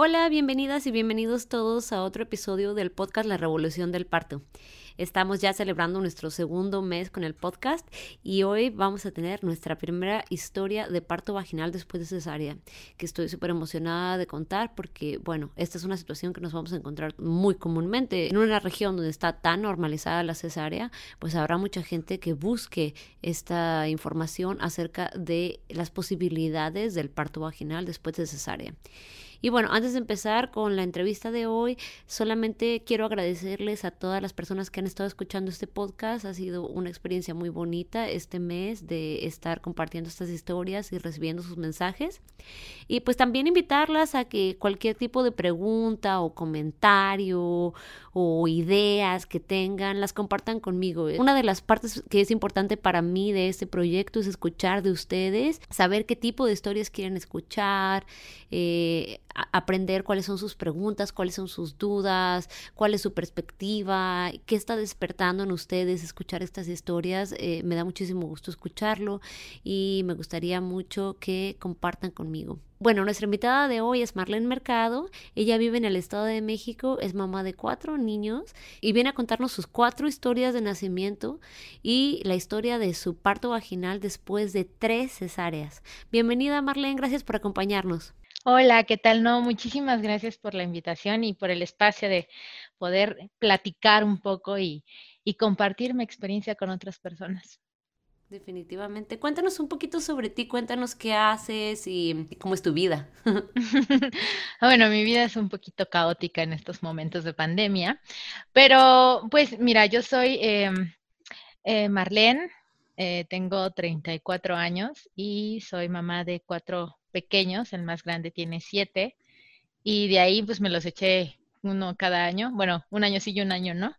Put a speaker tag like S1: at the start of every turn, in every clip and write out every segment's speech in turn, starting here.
S1: Hola, bienvenidas y bienvenidos todos a otro episodio del podcast La Revolución del Parto. Estamos ya celebrando nuestro segundo mes con el podcast y hoy vamos a tener nuestra primera historia de parto vaginal después de cesárea, que estoy súper emocionada de contar porque, bueno, esta es una situación que nos vamos a encontrar muy comúnmente. En una región donde está tan normalizada la cesárea, pues habrá mucha gente que busque esta información acerca de las posibilidades del parto vaginal después de cesárea. Y bueno, antes de empezar con la entrevista de hoy, solamente quiero agradecerles a todas las personas que han estado escuchando este podcast. Ha sido una experiencia muy bonita este mes de estar compartiendo estas historias y recibiendo sus mensajes. Y pues también invitarlas a que cualquier tipo de pregunta o comentario o ideas que tengan, las compartan conmigo. Una de las partes que es importante para mí de este proyecto es escuchar de ustedes, saber qué tipo de historias quieren escuchar, eh, aprender cuáles son sus preguntas, cuáles son sus dudas, cuál es su perspectiva, qué está despertando en ustedes escuchar estas historias. Eh, me da muchísimo gusto escucharlo y me gustaría mucho que compartan conmigo. Bueno, nuestra invitada de hoy es Marlene Mercado. Ella vive en el Estado de México, es mamá de cuatro niños y viene a contarnos sus cuatro historias de nacimiento y la historia de su parto vaginal después de tres cesáreas. Bienvenida Marlene, gracias por acompañarnos.
S2: Hola, ¿qué tal? No, muchísimas gracias por la invitación y por el espacio de poder platicar un poco y, compartir mi experiencia con otras personas.
S1: Definitivamente. Cuéntanos un poquito sobre ti, cuéntanos qué haces y, cómo es tu vida.
S2: bueno, mi vida es un poquito caótica en estos momentos de pandemia, pero pues mira, yo soy em, eh, Marlene, eh, tengo 34 años y soy mamá de cuatro pequeños, el más grande tiene siete, y de ahí pues me los eché uno cada año, bueno, un año sí y un año no.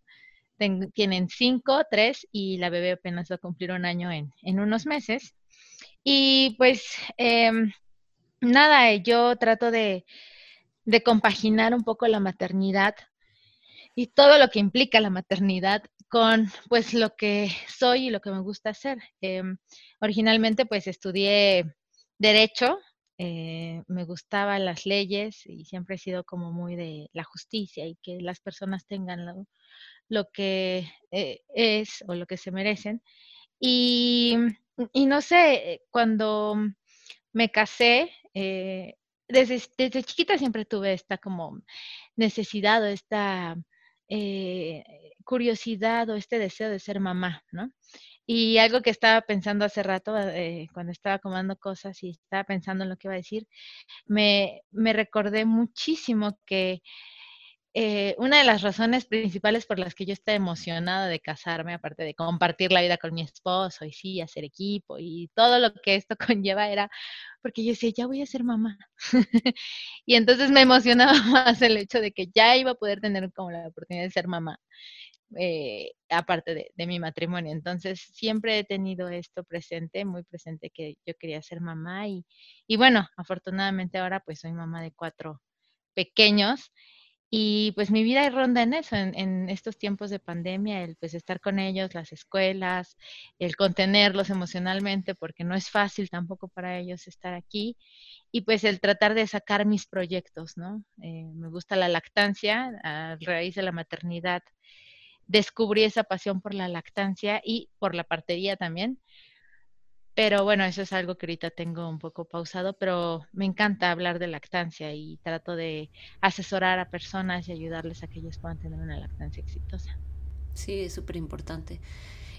S2: Tienen cinco, tres y la bebé apenas va a cumplir un año en, en unos meses. Y pues em, nada, yo trato de, de compaginar un poco la maternidad y todo lo que implica la maternidad con pues lo que soy y lo que me gusta hacer. Em, originalmente pues estudié derecho eh, me gustaban las leyes y siempre he sido como muy de la justicia y que las personas tengan lo, que eh, es o lo que se merecen. Y, no sé, cuando me casé, eh, desde, desde, chiquita siempre tuve esta como necesidad o esta curiosidad o este deseo de ser mamá, ¿no? Y algo que estaba pensando hace rato, eh, cuando estaba comando cosas y estaba pensando en lo que iba a decir, me, me recordé muchísimo que eh, una de las razones principales por las que yo estaba emocionada de casarme, aparte de compartir la vida con mi esposo y sí, hacer equipo y todo lo que esto conlleva, era porque yo decía, ya voy a ser mamá. y entonces me emocionaba más el hecho de que ya iba a poder tener como la oportunidad de ser mamá. Eh, aparte de, mi matrimonio. Entonces, siempre he tenido esto presente, muy presente que yo quería ser mamá y bueno, afortunadamente ahora pues soy mamá de cuatro pequeños y pues mi vida ronda en eso, en, estos tiempos de pandemia, el pues estar con ellos, las escuelas, el contenerlos emocionalmente, porque no es fácil tampoco para ellos estar aquí, y pues el tratar de sacar mis proyectos, ¿no? Eh, me gusta la lactancia, a raíz de la maternidad descubrí esa pasión por la lactancia y por la partería también. Pero bueno, eso es algo que ahorita tengo un poco pausado, pero me encanta hablar de lactancia y trato de asesorar a personas y ayudarles a que ellos puedan tener una lactancia exitosa.
S1: Sí, es súper importante.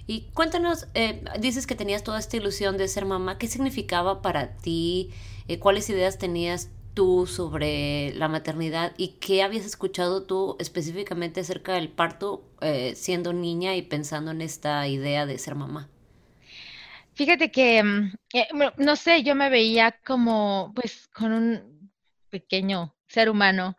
S1: Y cuéntanos, eh, dices que tenías toda esta ilusión de ser mamá, ¿qué significaba para ti? Eh, ¿Cuáles ideas tenías tú sobre la maternidad y qué habías escuchado tú específicamente acerca del parto eh, siendo niña y pensando en esta idea de ser mamá?
S2: Fíjate que, mm, eh, no sé, yo me veía como pues con un pequeño ser humano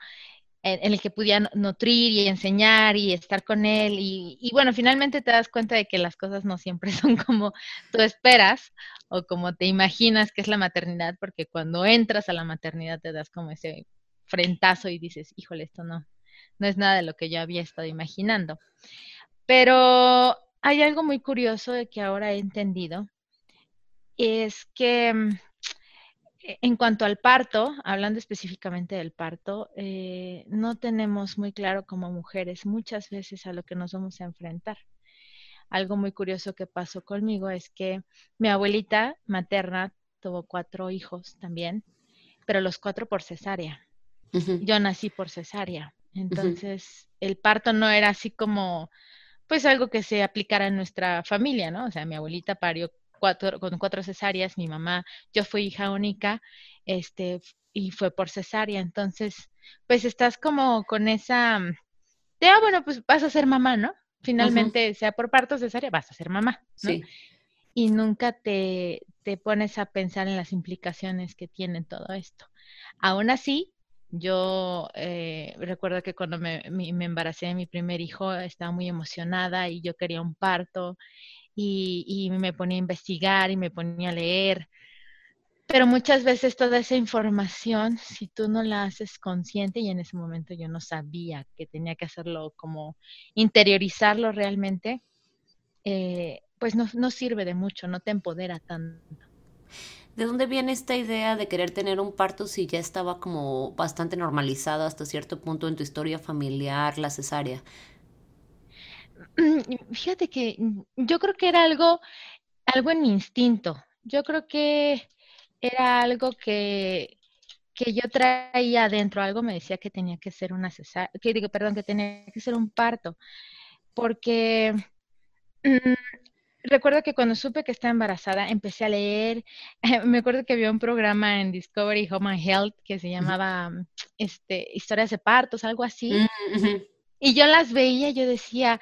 S2: en, el que podía nutrir y enseñar y estar con él. Y, y, bueno, finalmente te das cuenta de que las cosas no siempre son como tú esperas o como te imaginas que es la maternidad, porque cuando entras a la maternidad te das como ese frentazo y dices, híjole, esto no, no es nada de lo que yo había estado imaginando. Pero hay algo muy curioso de que ahora he entendido, es que mm, e, en cuanto al parto, hablando específicamente del parto, eh, no tenemos muy claro como mujeres muchas veces a lo que nos vamos a enfrentar. Algo muy curioso que pasó conmigo es que mi abuelita materna tuvo cuatro hijos también, pero los cuatro por cesárea. Yo nací por cesárea. Entonces, el parto no era así como, pues algo que se aplicara en nuestra familia, ¿no? O sea, mi abuelita parió con cuatro cesáreas, mi mamá, yo fui hija única, este, y fue por cesárea, entonces, pues estás como con esa, de, ah, bueno, pues vas a ser mamá, ¿no? Finalmente, sea por parto o cesárea, vas a ser mamá, ¿no? Sí. Y nunca te, te pones a pensar en las implicaciones que tiene todo esto. Aún así, yo eh, recuerdo que cuando me, me, embaracé de mi primer hijo estaba muy emocionada y yo quería un parto y, me ponía a investigar y me ponía a leer. Pero muchas veces toda esa información, si tú no la haces consciente, y en ese momento yo no sabía que tenía que hacerlo como interiorizarlo realmente, eh, pues no, no sirve de mucho, no te empodera tanto.
S1: ¿De dónde viene esta idea de querer tener un parto si ya estaba como bastante normalizado hasta cierto punto en tu historia familiar, la cesárea?
S2: Mm, fíjate que mm, yo creo que era algo, algo en mi instinto. Yo creo que era algo que, que yo traía adentro. Algo me decía que tenía que ser una cesárea, que digo, perdón, que tenía que ser un parto. Porque mm, recuerdo que cuando supe que estaba embarazada, empecé a leer. me acuerdo que había un programa en Discovery Home and Health que se llamaba este, Historias de Partos, algo así. Y yo las veía, yo decía,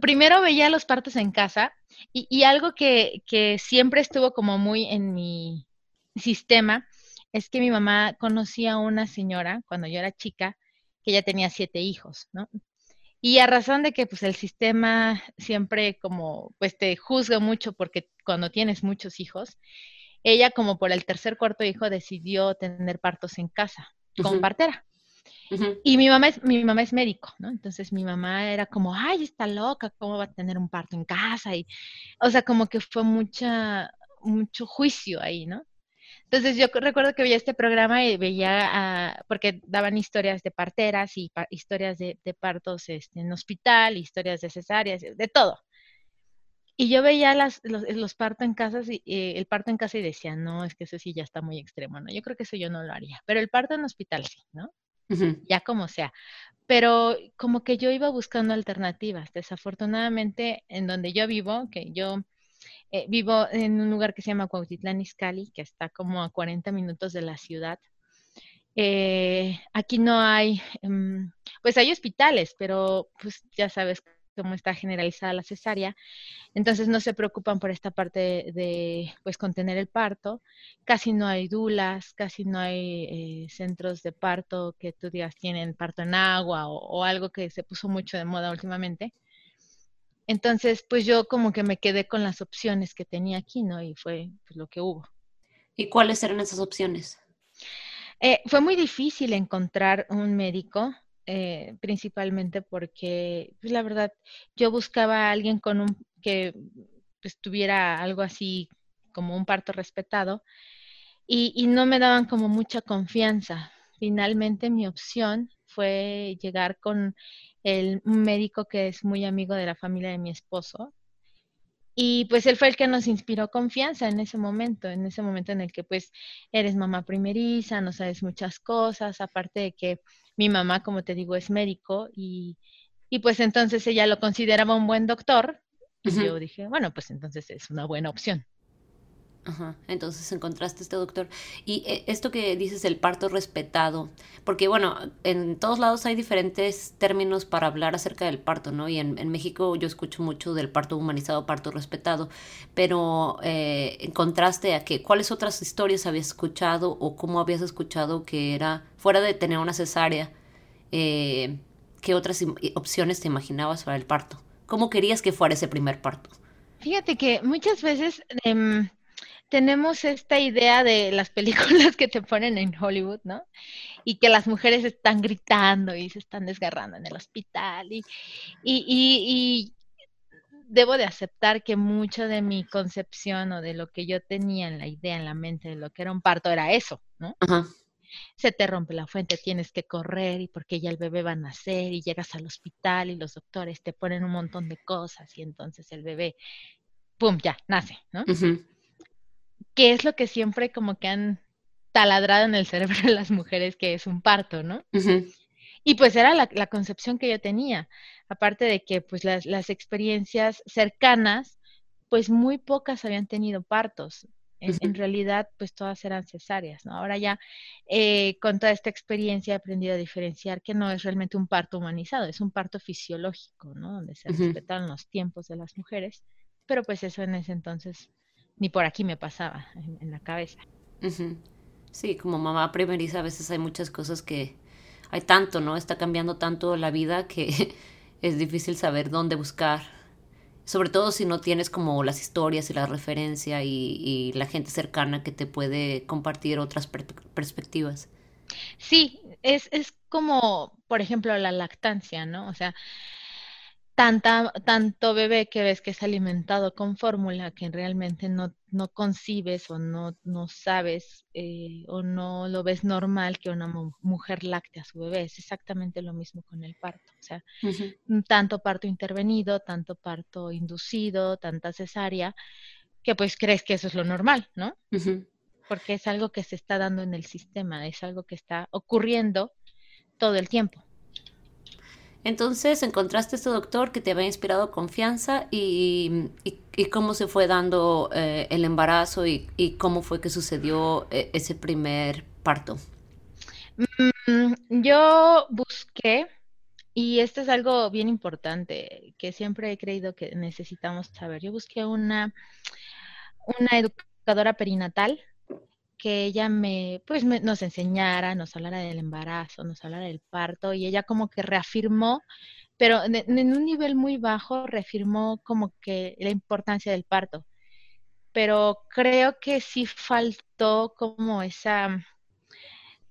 S2: primero veía los partos en casa y, algo que, que, siempre estuvo como muy en mi sistema es que mi mamá conocía a una señora cuando yo era chica que ya tenía siete hijos, ¿no? Y a razón de que pues el sistema siempre como pues te juzga mucho porque cuando tienes muchos hijos, ella como por el tercer cuarto hijo decidió tener partos en casa con partera. Y mi mamá es, mi mamá es médico, ¿no? Entonces mi mamá era como, ay, está loca, ¿cómo va a tener un parto en casa? Y, o sea, como que fue mucha, mucho juicio ahí, ¿no? Entonces yo recuerdo que veía este programa y veía, porque daban historias de parteras y historias de, partos este, en hospital, historias de cesáreas, de todo. Y yo veía las, los, partos en casa, y, eh, el parto en casa y decía, no, es que eso sí ya está muy extremo, ¿no? Yo creo que eso yo no lo haría, pero el parto en hospital sí, ¿no? Ya como sea. Pero como que yo iba buscando alternativas. Desafortunadamente, en donde yo vivo, que yo eh, vivo en un lugar que se llama Cuautitlán Izcalli, que está como a 40 minutos de la ciudad. Eh, aquí no hay, em, pues hay hospitales, pero pues ya sabes cómo está generalizada la cesárea, entonces no se preocupan por esta parte de, pues contener el parto, casi no hay dulas, casi no hay eh, centros de parto que tú digas tienen parto en agua o, algo que se puso mucho de moda últimamente. Entonces, pues yo como que me quedé con las opciones que tenía aquí, ¿no? Y fue pues, lo que hubo.
S1: ¿Y cuáles eran esas opciones?
S2: Eh, fue muy difícil encontrar un médico eh, principalmente porque, pues, la verdad, yo buscaba a alguien con un que pues, tuviera algo así como un parto respetado y, no me daban como mucha confianza. Finalmente mi opción fue llegar con el médico que es muy amigo de la familia de mi esposo, y pues él fue el que nos inspiró confianza en ese momento, en ese momento en el que pues eres mamá primeriza, no sabes muchas cosas, aparte de que mi mamá, como te digo, es médico y, y pues entonces ella lo consideraba un buen doctor y yo dije, bueno, pues entonces es una buena opción.
S1: Ajá, entonces encontraste este doctor. Y eh, esto que dices, el parto respetado, porque bueno, en todos lados hay diferentes términos para hablar acerca del parto, ¿no? Y en, México yo escucho mucho del parto humanizado, parto respetado, pero eh, en contraste a que, ¿cuáles otras historias habías escuchado o cómo habías escuchado que era, fuera de tener una cesárea, eh, ¿qué otras opciones te imaginabas para el parto? ¿Cómo querías que fuera ese primer parto?
S2: Fíjate que muchas veces em, tenemos esta idea de las películas que te ponen en Hollywood, ¿no? Y que las mujeres están gritando y se están desgarrando en el hospital. Y, y, y, debo de aceptar que mucho de mi concepción o de lo que yo tenía en la idea, en la mente de lo que era un parto, era eso, ¿no? Se te rompe la fuente, tienes que correr y porque ya el bebé va a nacer y llegas al hospital y los doctores te ponen un montón de cosas y entonces el bebé, ¡pum!, ya, nace, ¿no? Que es lo que siempre como que han taladrado en el cerebro de las mujeres, que es un parto, ¿no? Y pues era la, concepción que yo tenía, aparte de que pues las, las, experiencias cercanas, pues muy pocas habían tenido partos. En, realidad, pues todas eran cesáreas, ¿no? Ahora ya eh, con toda esta experiencia he aprendido a diferenciar que no es realmente un parto humanizado, es un parto fisiológico, ¿no? Donde se respetan los tiempos de las mujeres, pero pues eso en ese entonces ni por aquí me pasaba en, la cabeza.
S1: Sí, como mamá primeriza a veces hay muchas cosas que hay tanto, ¿no? Está cambiando tanto la vida que es difícil saber dónde buscar. Sobre todo si no tienes como las historias y la referencia y, la gente cercana que te puede compartir otras perspectivas.
S2: Sí, es, es como, por ejemplo, la lactancia, ¿no? O sea, tanta, tanto bebé que ves que es alimentado con fórmula que realmente no, no concibes o no, no sabes eh, o no lo ves normal que una mujer lacte a su bebé. Es exactamente lo mismo con el parto. O sea, tanto parto intervenido, tanto parto inducido, tanta cesárea, que pues crees que eso es lo normal, ¿no? Porque es algo que se está dando en el sistema, es algo que está ocurriendo todo el tiempo.
S1: Entonces encontraste este doctor que te había inspirado confianza y, cómo se fue dando eh, el embarazo y, cómo fue que sucedió eh, ese primer parto.
S2: Mm, yo busqué, y esto es algo bien importante que siempre he creído que necesitamos saber, yo busqué una, una educadora perinatal que ella me, pues nos enseñara, nos hablara del embarazo, nos hablara del parto y ella como que reafirmó, pero en, un nivel muy bajo reafirmó como que la importancia del parto. Pero creo que sí faltó como esa,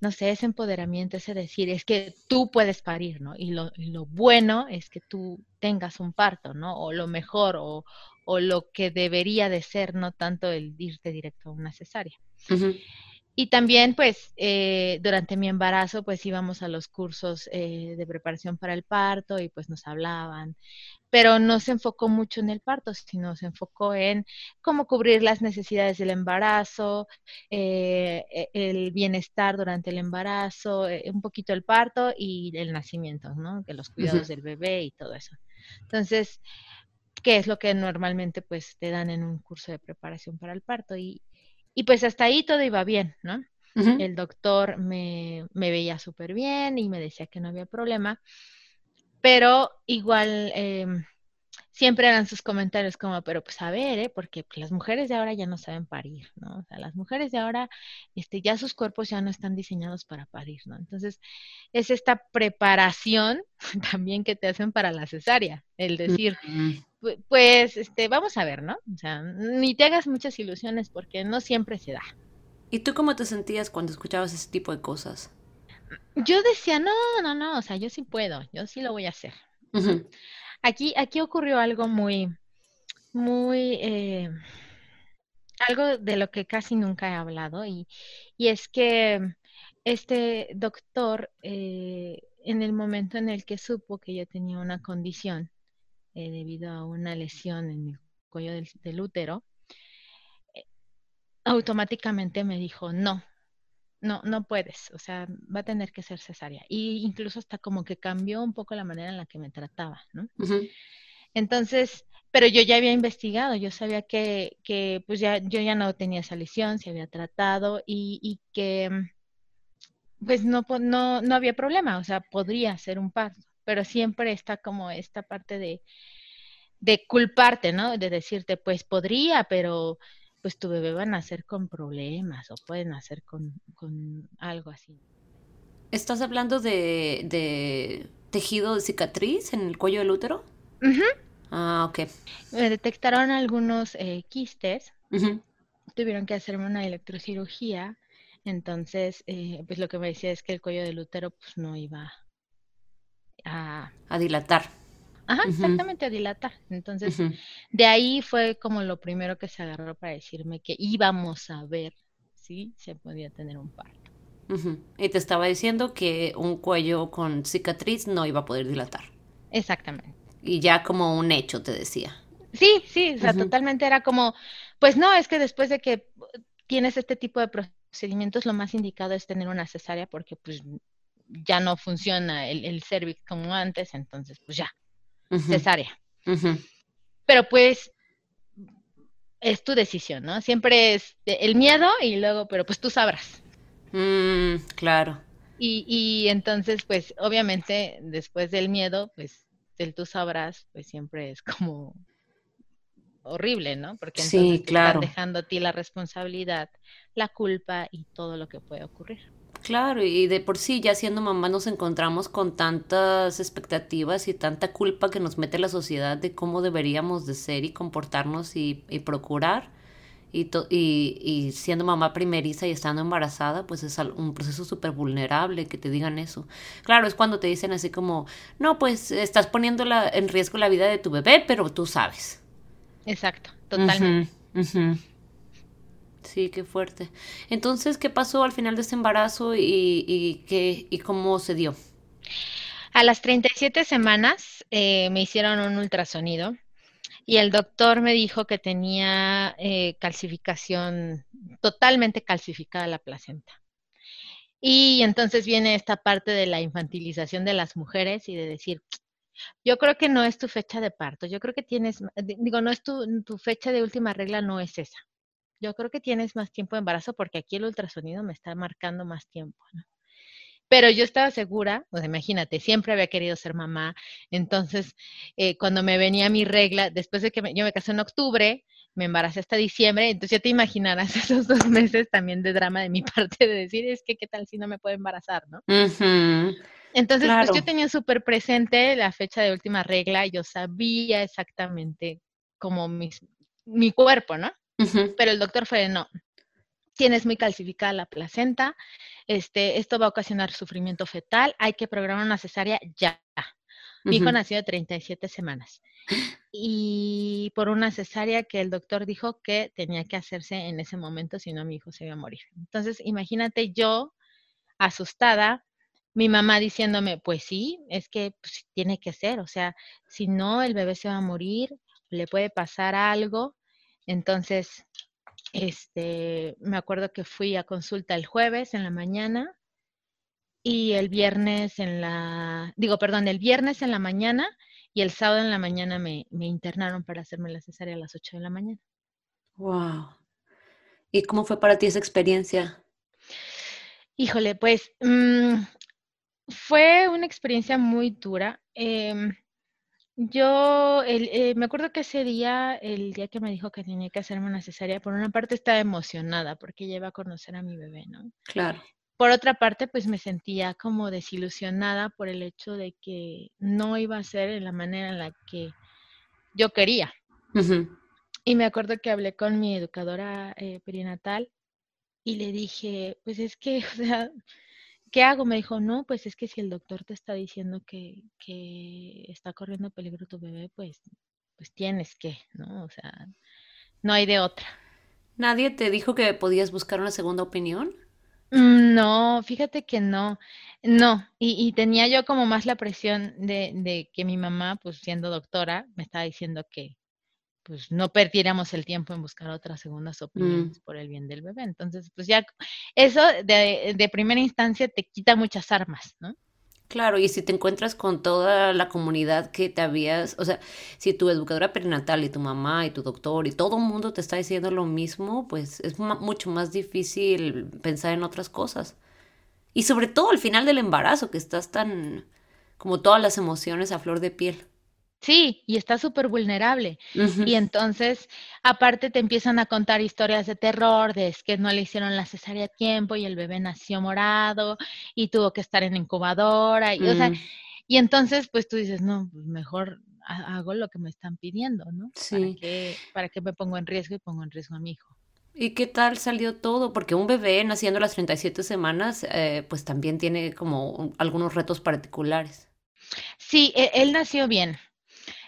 S2: no sé, ese empoderamiento, ese decir, es que tú puedes parir, ¿no? Y lo, y lo bueno es que tú tengas un parto, ¿no? O lo mejor, o, o lo que debería de ser, no tanto el irte directo a una cesárea. Y también, pues, eh, durante mi embarazo, pues íbamos a los cursos eh, de preparación para el parto y pues nos hablaban, pero no se enfocó mucho en el parto, sino se enfocó en cómo cubrir las necesidades del embarazo, eh, e, el bienestar durante el embarazo, un poquito el parto y el nacimiento, ¿no? Que los cuidados del bebé y todo eso. Entonces, que es lo que normalmente pues te dan en un curso de preparación para el parto. Y, y pues hasta ahí todo iba bien, ¿no? El doctor me, me veía súper bien y me decía que no había problema, pero igual eh, siempre eran sus comentarios como, pero pues a ver, ¿eh? porque pues, las mujeres de ahora ya no saben parir, ¿no? O sea, las mujeres de ahora, este, ya sus cuerpos ya no están diseñados para parir, ¿no? Entonces, es esta preparación también que te hacen para la cesárea, el decir, pues, este, vamos a ver, ¿no? O sea, ni te hagas muchas ilusiones porque no siempre se da.
S1: ¿Y tú cómo te sentías cuando escuchabas ese tipo de cosas?
S2: Yo decía, no, no, no, o sea, yo sí puedo, yo sí lo voy a hacer. Aquí, aquí ocurrió algo muy, muy, eh, algo de lo que casi nunca he hablado y, y es que este doctor, eh, en el momento en el que supo que yo tenía una condición eh, debido a una lesión en el cuello del, útero, automáticamente me dijo, no, no, no puedes, o sea, va a tener que ser cesárea. Y incluso hasta como que cambió un poco la manera en la que me trataba, ¿no? Entonces, pero yo ya había investigado, yo sabía que, que, pues ya, yo ya no tenía esa lesión, se había tratado y, y que pues no, no, no había problema, o sea, podría ser un parto, pero siempre está como esta parte de, de culparte, ¿no? De decirte, pues podría, pero pues tu bebé va a nacer con problemas o puede nacer con, algo así.
S1: ¿Estás hablando de, de tejido de cicatriz en el cuello del útero? Ah, ok.
S2: Me detectaron algunos eh, quistes. Tuvieron que hacerme una electrocirugía. Entonces, eh, pues lo que me decía es que el cuello del útero pues no iba a...
S1: A dilatar.
S2: Ajá, exactamente, a dilatar. Entonces, de ahí fue como lo primero que se agarró para decirme que íbamos a ver si se podía tener un parto.
S1: Y te estaba diciendo que un cuello con cicatriz no iba a poder dilatar.
S2: Exactamente.
S1: Y ya como un hecho, te decía.
S2: Sí, sí, o sea, totalmente era como, pues no, es que después de que tienes este tipo de procedimientos, lo más indicado es tener una cesárea porque pues ya no funciona el, el cervix como antes, entonces pues ya, cesárea. Pero pues es tu decisión, ¿no? Siempre es el miedo y luego, pero pues tú sabrás.
S1: Mm, claro.
S2: Y, y entonces, pues obviamente después del miedo, pues el tú sabrás, pues siempre es como horrible, ¿no? Porque entonces te están dejando a ti la responsabilidad, la culpa y todo lo que puede ocurrir.
S1: Claro, y de por sí ya siendo mamá nos encontramos con tantas expectativas y tanta culpa que nos mete la sociedad de cómo deberíamos de ser y comportarnos y, y procurar y, y, siendo mamá primeriza y estando embarazada, pues es un proceso súper vulnerable que te digan eso. Claro, es cuando te dicen así como, no, pues estás poniendo en riesgo la vida de tu bebé, pero tú sabes.
S2: Exacto, totalmente.
S1: Sí, qué fuerte. Entonces, ¿qué pasó al final de este embarazo y, y, qué, y cómo se dio?
S2: A las 37 semanas eh, me hicieron un ultrasonido y el doctor me dijo que tenía eh, calcificación, totalmente calcificada la placenta. Y entonces viene esta parte de la infantilización de las mujeres y de decir, yo creo que no es tu fecha de parto, yo creo que tienes, digo, no es tu, tu fecha de última regla, no es esa. Yo creo que tienes más tiempo de embarazo porque aquí el ultrasonido me está marcando más tiempo. ¿no? Pero yo estaba segura, pues imagínate, siempre había querido ser mamá. Entonces, eh, cuando me venía mi regla, después de que yo me casé en octubre, me embaracé hasta diciembre, entonces ya te imaginarás esos dos meses también de drama de mi parte de decir, es que qué tal si no me puedo embarazar, ¿no? Entonces, pues yo tenía súper presente la fecha de última regla, yo sabía exactamente como mi cuerpo, ¿no? Pero el doctor fue, no, tienes muy calcificada la placenta, este, esto va a ocasionar sufrimiento fetal, hay que programar una cesárea ya. Mi hijo nació de 37 semanas y por una cesárea que el doctor dijo que tenía que hacerse en ese momento, si no mi hijo se iba a morir. Entonces, imagínate yo asustada, mi mamá diciéndome, pues sí, es que pues, tiene que ser, o sea, si no, el bebé se va a morir, le puede pasar algo. Entonces, este, me acuerdo que fui a consulta el jueves en la mañana y el viernes en la, digo, perdón, el viernes en la mañana y el sábado en la mañana me, me internaron para hacerme la cesárea a las 8 de la mañana.
S1: Wow. ¿Y cómo fue para ti esa experiencia?
S2: Híjole, pues mm, fue una experiencia muy dura. Em, yo eh, me acuerdo que ese día, el día que me dijo que tenía que hacerme una cesárea, por una parte estaba emocionada porque iba a conocer a mi bebé, ¿no?
S1: Claro.
S2: Por otra parte, pues me sentía como desilusionada por el hecho de que no iba a ser en la manera en la que yo quería. Y me acuerdo que hablé con mi educadora eh, perinatal y le dije, pues es que, o sea, ¿qué hago? Me dijo, no, pues es que si el doctor te está diciendo que, que está corriendo peligro tu bebé, pues, pues tienes que, ¿no? O sea, no hay de otra.
S1: ¿Nadie te dijo que podías buscar una segunda opinión?
S2: Mm, no, fíjate que no, no, y, y tenía yo como más la presión de, de, que mi mamá, pues siendo doctora, me estaba diciendo que, pues no perdiéramos el tiempo en buscar otras segundas mm. opiniones por el bien del bebé. Entonces, pues ya eso de, de, primera instancia te quita muchas armas, ¿no?
S1: Claro, y si te encuentras con toda la comunidad que te habías, o sea, si tu educadora perinatal y tu mamá y tu doctor y todo el mundo te está diciendo lo mismo, pues es mucho más difícil pensar en otras cosas. Y sobre todo al final del embarazo, que estás tan, como todas las emociones a flor de piel.
S2: Sí, y está súper vulnerable. Y entonces, aparte te empiezan a contar historias de terror, de es que no le hicieron la cesárea a tiempo y el bebé nació morado y tuvo que estar en incubadora. Y, o sea, mm. y entonces, pues tú dices, no, pues mejor hago lo que me están pidiendo, ¿no? Sí. ¿Para qué, me pongo en riesgo y pongo en riesgo a mi hijo?
S1: ¿Y qué tal salió todo? Porque un bebé naciendo a las 37 semanas, eh, pues también tiene como algunos retos particulares.
S2: Sí, e, él nació bien.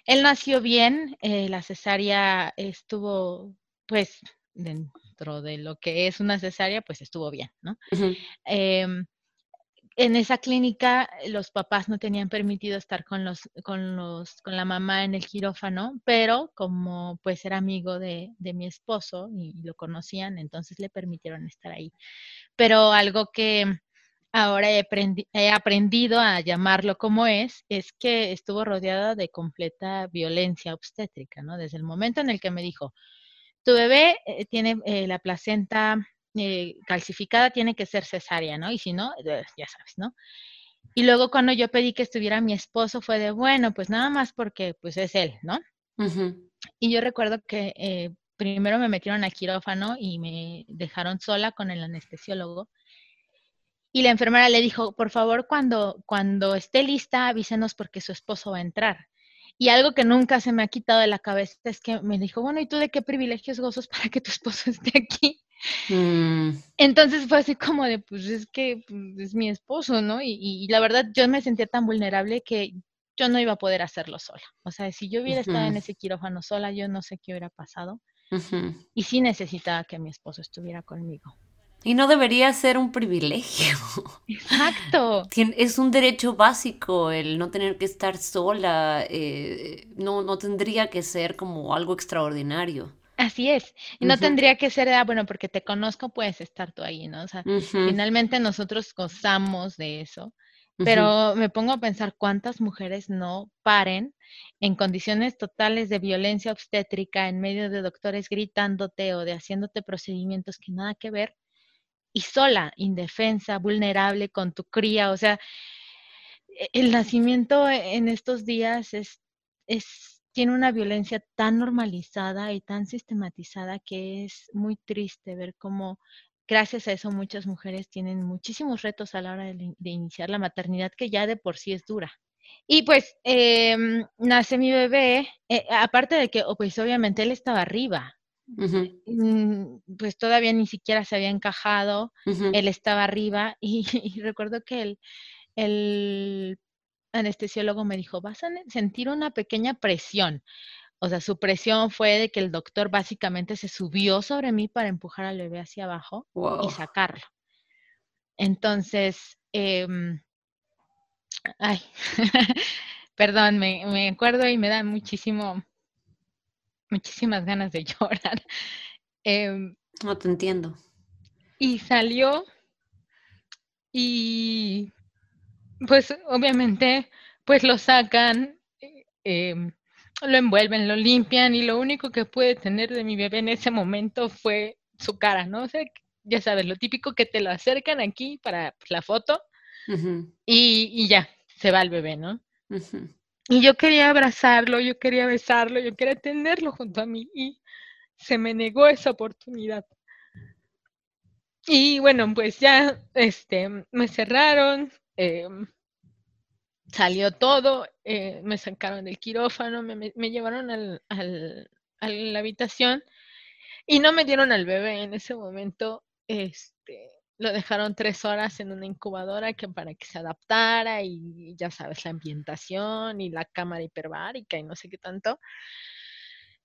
S2: Él nació bien, eh, la cesárea estuvo, pues, dentro de lo que es una cesárea, pues estuvo bien, ¿no? Em, en esa clínica los papás no tenían permitido estar con los, con los, con la mamá en el quirófano, pero como pues era amigo de, de mi esposo y lo conocían, entonces le permitieron estar ahí. Pero algo que ahora he, aprendido a llamarlo como es, es que estuvo rodeada de completa violencia obstétrica, ¿no? Desde el momento en el que me dijo, tu bebé eh, tiene eh, la placenta eh, calcificada, tiene que ser cesárea, ¿no? Y si no, ya sabes, ¿no? Y luego cuando yo pedí que estuviera mi esposo fue de, bueno, pues nada más porque pues es él, ¿no? Y yo recuerdo que primero me metieron al quirófano y me dejaron sola con el anestesiólogo y la enfermera le dijo, por favor, cuando, cuando esté lista, avísenos porque su esposo va a entrar. Y algo que nunca se me ha quitado de la cabeza es que me dijo, bueno, ¿y tú de qué privilegios gozos para que tu esposo esté aquí? Mm. Entonces fue así como de, pues es que pues, es mi esposo, ¿no? Y, la verdad yo me sentía tan vulnerable que yo no iba a poder hacerlo sola. O sea, si yo hubiera estado en ese quirófano sola, yo no sé qué hubiera pasado. Y sí necesitaba que mi esposo estuviera conmigo.
S1: Y no debería ser un privilegio.
S2: Exacto.
S1: Es un derecho básico el no tener que estar sola. Eh, no, no tendría que ser como algo extraordinario.
S2: Así es. Y no tendría que ser, ah, bueno, porque te conozco, puedes estar tú ahí, ¿no? O sea, finalmente nosotros gozamos de eso. Pero me pongo a pensar cuántas mujeres no paren en condiciones totales de violencia obstétrica en medio de doctores gritándote o de haciéndote procedimientos que nada que ver y sola, indefensa, vulnerable con tu cría. O sea, e, el nacimiento en estos días es, es, tiene una violencia tan normalizada y tan sistematizada que es muy triste ver cómo gracias a eso muchas mujeres tienen muchísimos retos a la hora de, iniciar la maternidad que ya de por sí es dura. Y pues em, nace mi bebé, eh, aparte de que, pues obviamente él estaba arriba, Mm, pues todavía ni siquiera se había encajado, él estaba arriba y, recuerdo que el, el, anestesiólogo me dijo, vas a sentir una pequeña presión. O sea, su presión fue de que el doctor básicamente se subió sobre mí para empujar al bebé hacia abajo y sacarlo. Entonces, em, ay, perdón, me, me acuerdo y me da muchísimo, muchísimas ganas de llorar.
S1: Em, no te entiendo.
S2: Y salió y pues obviamente pues lo sacan, em, lo envuelven, lo limpian y lo único que puede tener de mi bebé en ese momento fue su cara, ¿no? O sea, ya sabes, lo típico que te lo acercan aquí para la foto y, ya, se va el bebé, ¿no? Y yo quería abrazarlo, yo quería besarlo, yo quería tenerlo junto a mí y se me negó esa oportunidad. Y bueno, pues ya este, me cerraron, eh, salió todo, eh, me sacaron del quirófano, me, llevaron al, al, a la habitación y no me dieron al bebé en ese momento. Este, lo dejaron tres horas en una incubadora que para que se adaptara y ya sabes, la ambientación y la cámara hiperbárica y no sé qué tanto.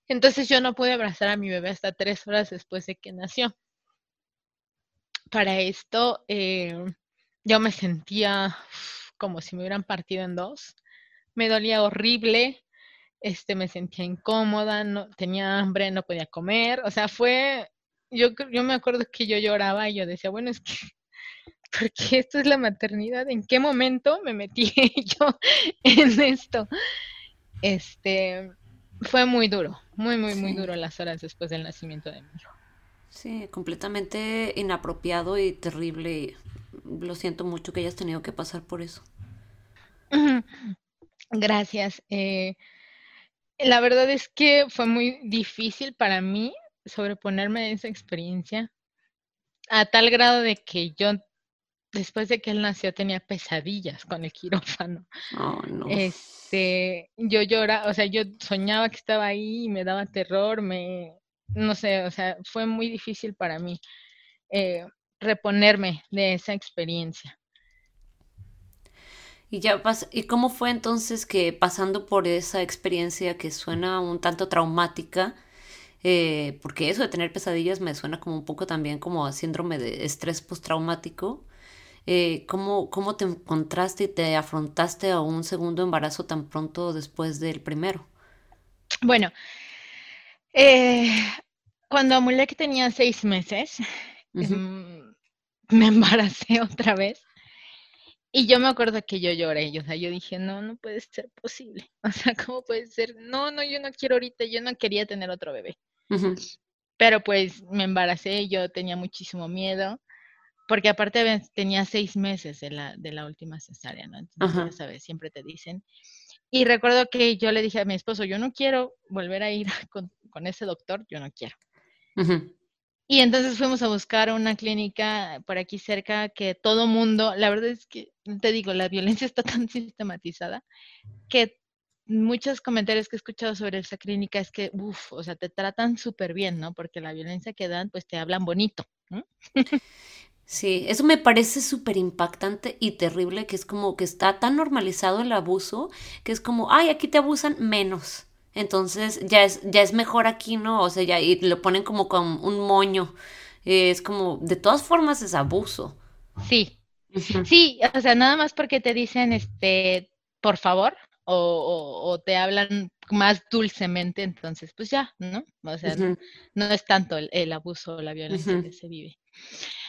S2: Entonces yo no pude abrazar a mi bebé hasta tres horas después de que nació. Para esto eh, yo me sentía como si me hubieran partido en dos. Me dolía horrible, este, me sentía incómoda, no tenía hambre, no podía comer. O sea, fue yo, yo me acuerdo que yo lloraba y yo decía, bueno, es que, ¿por qué esto es la maternidad? ¿En qué momento me metí yo en esto? Este, fue muy duro, muy, muy, muy duro las horas después del nacimiento de mi hijo.
S1: Sí, completamente inapropiado y terrible. Lo siento mucho que hayas tenido que pasar por eso.
S2: Gracias. Eh, La verdad es que fue muy difícil para mí sobreponerme a esa experiencia, a tal grado de que yo, después de que él nació, tenía pesadillas con el quirófano.
S1: Oh, no.
S2: Este, yo lloraba, o sea, yo soñaba que estaba ahí y me daba terror, me, no sé, o sea, fue muy difícil para mí eh, reponerme de esa experiencia.
S1: Y ya ¿y cómo fue entonces que pasando por esa experiencia que suena un tanto traumática, eh, porque eso de tener pesadillas me suena como un poco también como a síndrome de estrés postraumático, eh, ¿cómo, ¿cómo te encontraste y te afrontaste a un segundo embarazo tan pronto después del primero?
S2: Bueno, eh, cuando Amulek tenía seis meses, em, me embaracé otra vez y yo me acuerdo que yo lloré, yo, o sea, yo dije, no, no puede ser posible. O sea, ¿cómo puede ser? No, no, yo no quiero ahorita, yo no quería tener otro bebé. Pero pues me embaracé, yo tenía muchísimo miedo, porque aparte tenía seis meses de la, de la última cesárea, ¿no? Entonces, ya sabes, siempre te dicen. Y recuerdo que yo le dije a mi esposo, yo no quiero volver a ir con, con ese doctor, yo no quiero. Y entonces fuimos a buscar una clínica por aquí cerca que todo mundo, la verdad es que, te digo, la violencia está tan sistematizada que muchos comentarios que he escuchado sobre esa clínica es que, uff, o sea, te tratan súper bien, ¿no? Porque la violencia que dan, pues te hablan bonito. ¿no?
S1: Sí, eso me parece súper impactante y terrible, que es como que está tan normalizado el abuso, que es como, ay, aquí te abusan menos. Entonces ya es, ya es mejor aquí, ¿no? O sea, ya y lo ponen como con un moño. es como, de todas formas es abuso.
S2: Sí. Sí, o sea, nada más porque te dicen, este, por favor, o, o, te hablan más dulcemente, entonces, pues ya, ¿no? O sea, no, es tanto el, abuso o la violencia que se vive.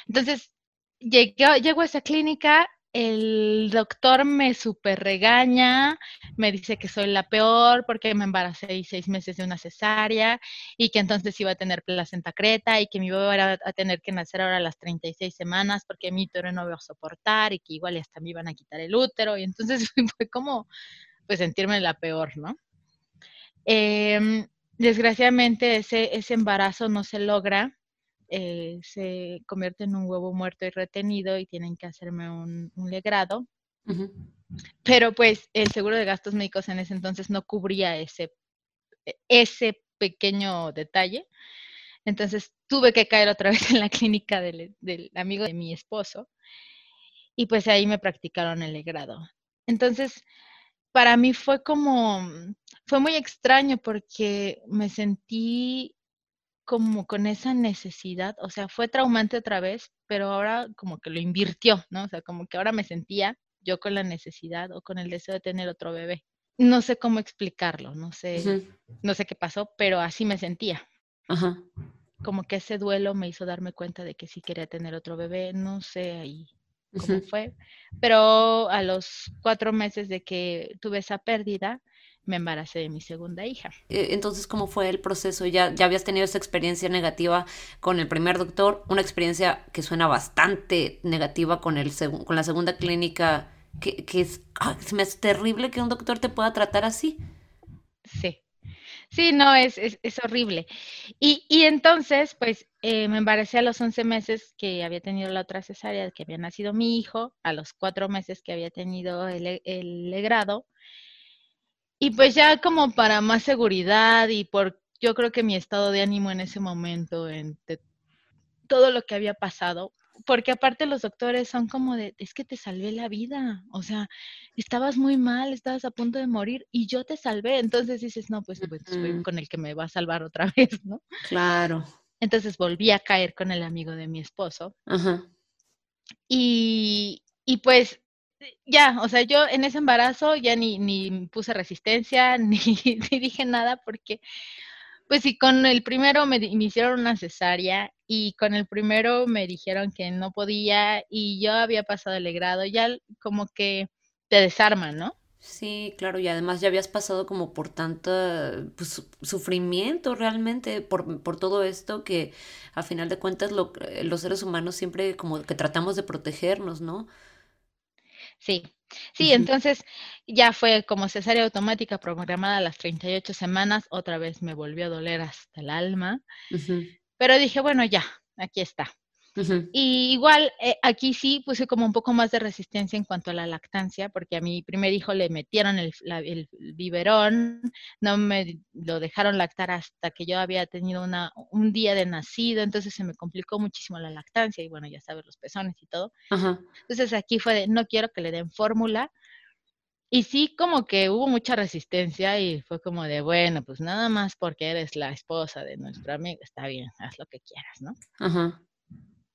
S2: Entonces, llegué, llego a esa clínica el doctor me super regaña, me dice que soy la peor porque me embaracé seis meses de una cesárea y que entonces iba a tener placenta creta y que mi bebé iba a tener que nacer ahora a las 36 semanas porque mi útero no iba a soportar y que igual hasta me iban a quitar el útero y entonces fue como pues sentirme la peor, ¿no? Em, desgraciadamente ese, ese embarazo no se logra eh, se convierte en un huevo muerto y retenido y tienen que hacerme un, legrado. Pero pues el seguro de gastos médicos en ese entonces no cubría ese, e, ese pequeño detalle. Entonces tuve que caer otra vez en la clínica del, del, amigo de mi esposo y pues ahí me practicaron el legrado. Entonces, para mí fue como, fue muy extraño porque me sentí como con esa necesidad, o sea, fue traumante otra vez, pero ahora como que lo invirtió, ¿no? O sea, como que ahora me sentía yo con la necesidad o con el deseo de tener otro bebé. No sé cómo explicarlo, no sé, no sé qué pasó, pero así me sentía. Ajá. Como que ese duelo me hizo darme cuenta de que sí quería tener otro bebé, no sé ahí cómo fue, pero a los cuatro meses de que tuve esa pérdida, me embaracé de mi segunda hija.
S1: Eh, entonces, ¿cómo fue el proceso? Ya, ya habías tenido esa experiencia negativa con el primer doctor, una experiencia que suena bastante negativa con, el con la segunda clínica, que, que es, es terrible que un doctor te pueda tratar así.
S2: Sí. Sí, no, es, es, es horrible. Y, y, entonces, pues, eh, me embaracé a los 11 meses que había tenido la otra cesárea, que había nacido mi hijo, a los cuatro meses que había tenido el, el legrado, y pues ya como para más seguridad y por, yo creo que mi estado de ánimo en ese momento, en todo lo que había pasado, porque aparte los doctores son como de, es que te salvé la vida, o sea, estabas muy mal, estabas a punto de morir y yo te salvé, entonces dices, no, pues, pues soy con el que me va a salvar otra vez, ¿no?
S1: Claro.
S2: Entonces volví a caer con el amigo de mi esposo. Ajá. Y, y pues ya, o sea, yo en ese embarazo ya ni, ni puse resistencia, ni, dije nada porque, pues sí, con el primero me, me, hicieron una cesárea y con el primero me dijeron que no podía y yo había pasado el grado, ya como que te desarman, ¿no?
S1: Sí, claro, y además ya habías pasado como por tanto pues, sufrimiento realmente por, por, todo esto que a final de cuentas lo, los seres humanos siempre como que tratamos de protegernos, ¿no?
S2: Sí, sí, entonces ya fue como cesárea automática programada a las 38 semanas, otra vez me volvió a doler hasta el alma, pero dije, bueno, ya, aquí está. Y igual eh, aquí sí puse como un poco más de resistencia en cuanto a la lactancia, porque a mi primer hijo le metieron el, biberón, no me lo dejaron lactar hasta que yo había tenido una, un día de nacido, entonces se me complicó muchísimo la lactancia y bueno, ya sabes, los pezones y todo. Entonces aquí fue de, no quiero que le den fórmula. Y sí, como que hubo mucha resistencia y fue como de, bueno, pues nada más porque eres la esposa de nuestro amigo, está bien, haz lo que quieras, ¿no? Ajá.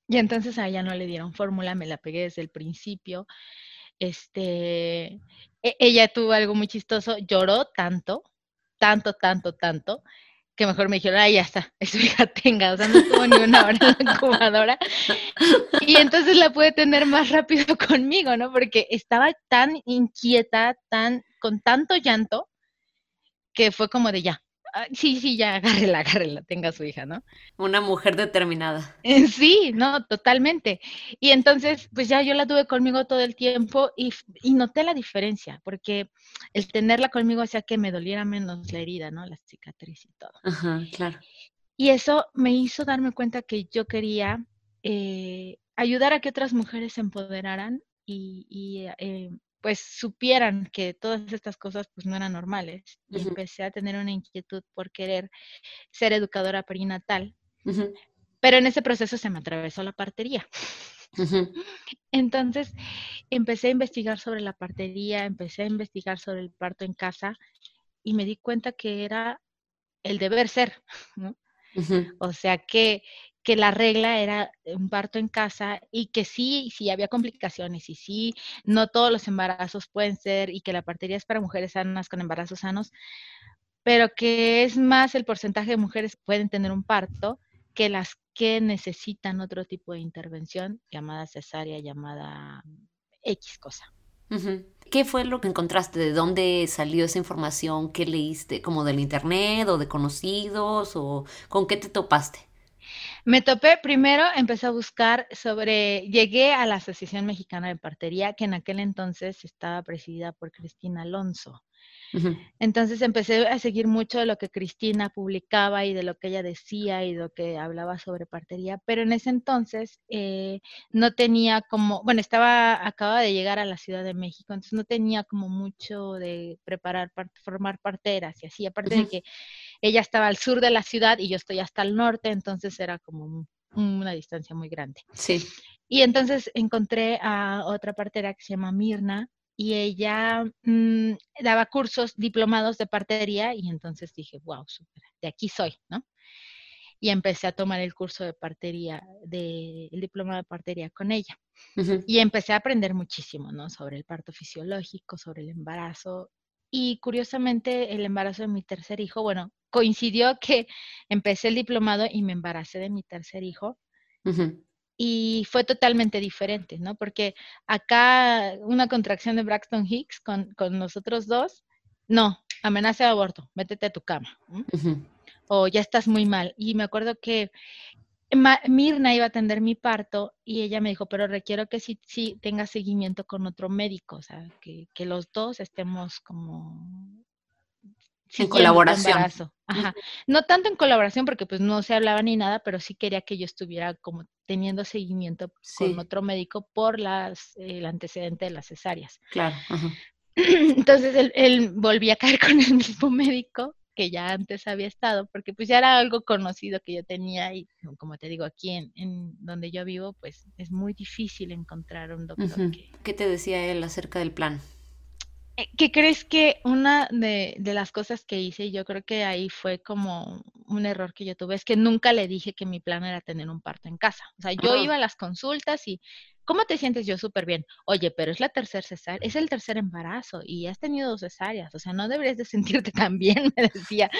S2: Y entonces a ella no le dieron fórmula, me la pegué desde el principio. Este, e, ella tuvo algo muy chistoso, lloró tanto, tanto, tanto, tanto, que mejor me dijeron, ay, ya está, su hija tenga, o sea, no estuvo ni una hora en la incubadora. Y entonces la pude tener más rápido conmigo, ¿no? Porque estaba tan inquieta, tan, con tanto llanto, que fue como de ya, Ah, sí, sí, ya agárrela, agárrela, tenga su hija, ¿no?
S1: Una mujer determinada.
S2: Eh, sí, no, totalmente. Y entonces, pues ya yo la tuve conmigo todo el tiempo y, noté la diferencia, porque el tenerla conmigo hacía que me doliera menos la herida, ¿no? La cicatriz y todo.
S1: Ajá, claro.
S2: Y eso me hizo darme cuenta que yo quería eh, ayudar a que otras mujeres se empoderaran y, eh, pues supieran que todas estas cosas pues no eran normales y empecé a tener una inquietud por querer ser educadora perinatal. Pero en ese proceso se me atravesó la partería. Entonces empecé a investigar sobre la partería, empecé a investigar sobre el parto en casa y me di cuenta que era el deber ser, ¿no? O sea que que la regla era un parto en casa y que sí, sí había complicaciones y sí, no todos los embarazos pueden ser y que la partería es para mujeres sanas con embarazos sanos, pero que es más el porcentaje de mujeres que pueden tener un parto que las que necesitan otro tipo de intervención, llamada cesárea, llamada X cosa.
S1: ¿Qué fue lo que encontraste? ¿De dónde salió esa información? ¿Qué leíste? ¿Como del internet o de conocidos? ¿O con qué te topaste?
S2: Me topé, primero empecé a buscar sobre, llegué a la Asociación Mexicana de Partería, que en aquel entonces estaba presidida por Cristina Alonso. Entonces empecé a seguir mucho de lo que Cristina publicaba y de lo que ella decía y de lo que hablaba sobre partería, pero en ese entonces eh, no tenía como, bueno, estaba, acababa de llegar a la Ciudad de México, entonces no tenía como mucho de preparar, formar parteras y así, aparte de que ella estaba al sur de la ciudad y yo estoy hasta el norte, entonces era como una distancia muy grande.
S1: Sí.
S2: Y entonces encontré a otra partera que se llama Mirna y ella mm, daba cursos diplomados de partería y entonces dije, wow, super, de aquí soy, ¿no? Y empecé a tomar el curso de partería, de, el diploma de partería con ella. Y empecé a aprender muchísimo, ¿no? Sobre el parto fisiológico, sobre el embarazo. Y curiosamente, el embarazo de mi tercer hijo, bueno, coincidió que empecé el diplomado y me embaracé de mi tercer hijo. Y fue totalmente diferente, ¿no? Porque acá una contracción de Braxton Hicks con, nosotros dos, no, amenaza de aborto, métete a tu cama. O ya estás muy mal. Y me acuerdo que Mirna iba a atender mi parto y ella me dijo, pero requiero que sí, sí tenga seguimiento con otro médico, o sea, que, que los dos estemos como
S1: en colaboración.
S2: Ajá. No tanto en colaboración porque pues no se hablaba ni nada, pero sí quería que yo estuviera como teniendo seguimiento con otro médico por las, el antecedente de las cesáreas.
S1: Claro.
S2: Entonces él, él volvía a caer con el mismo médico que ya antes había estado, porque pues ya era algo conocido que yo tenía y como te digo, aquí en, en donde yo vivo, pues es muy difícil encontrar un doctor. que...
S1: ¿Qué te decía él acerca del plan?
S2: Eh, ¿Qué crees que una de, las cosas que hice, yo creo que ahí fue como un error que yo tuve, es que nunca le dije que mi plan era tener un parto en casa. O sea, yo iba a las consultas y, ¿cómo te sientes? Yo súper bien. Oye, pero es la tercera cesárea, es el tercer embarazo y has tenido dos cesáreas, o sea, no deberías de sentirte tan bien, me decía.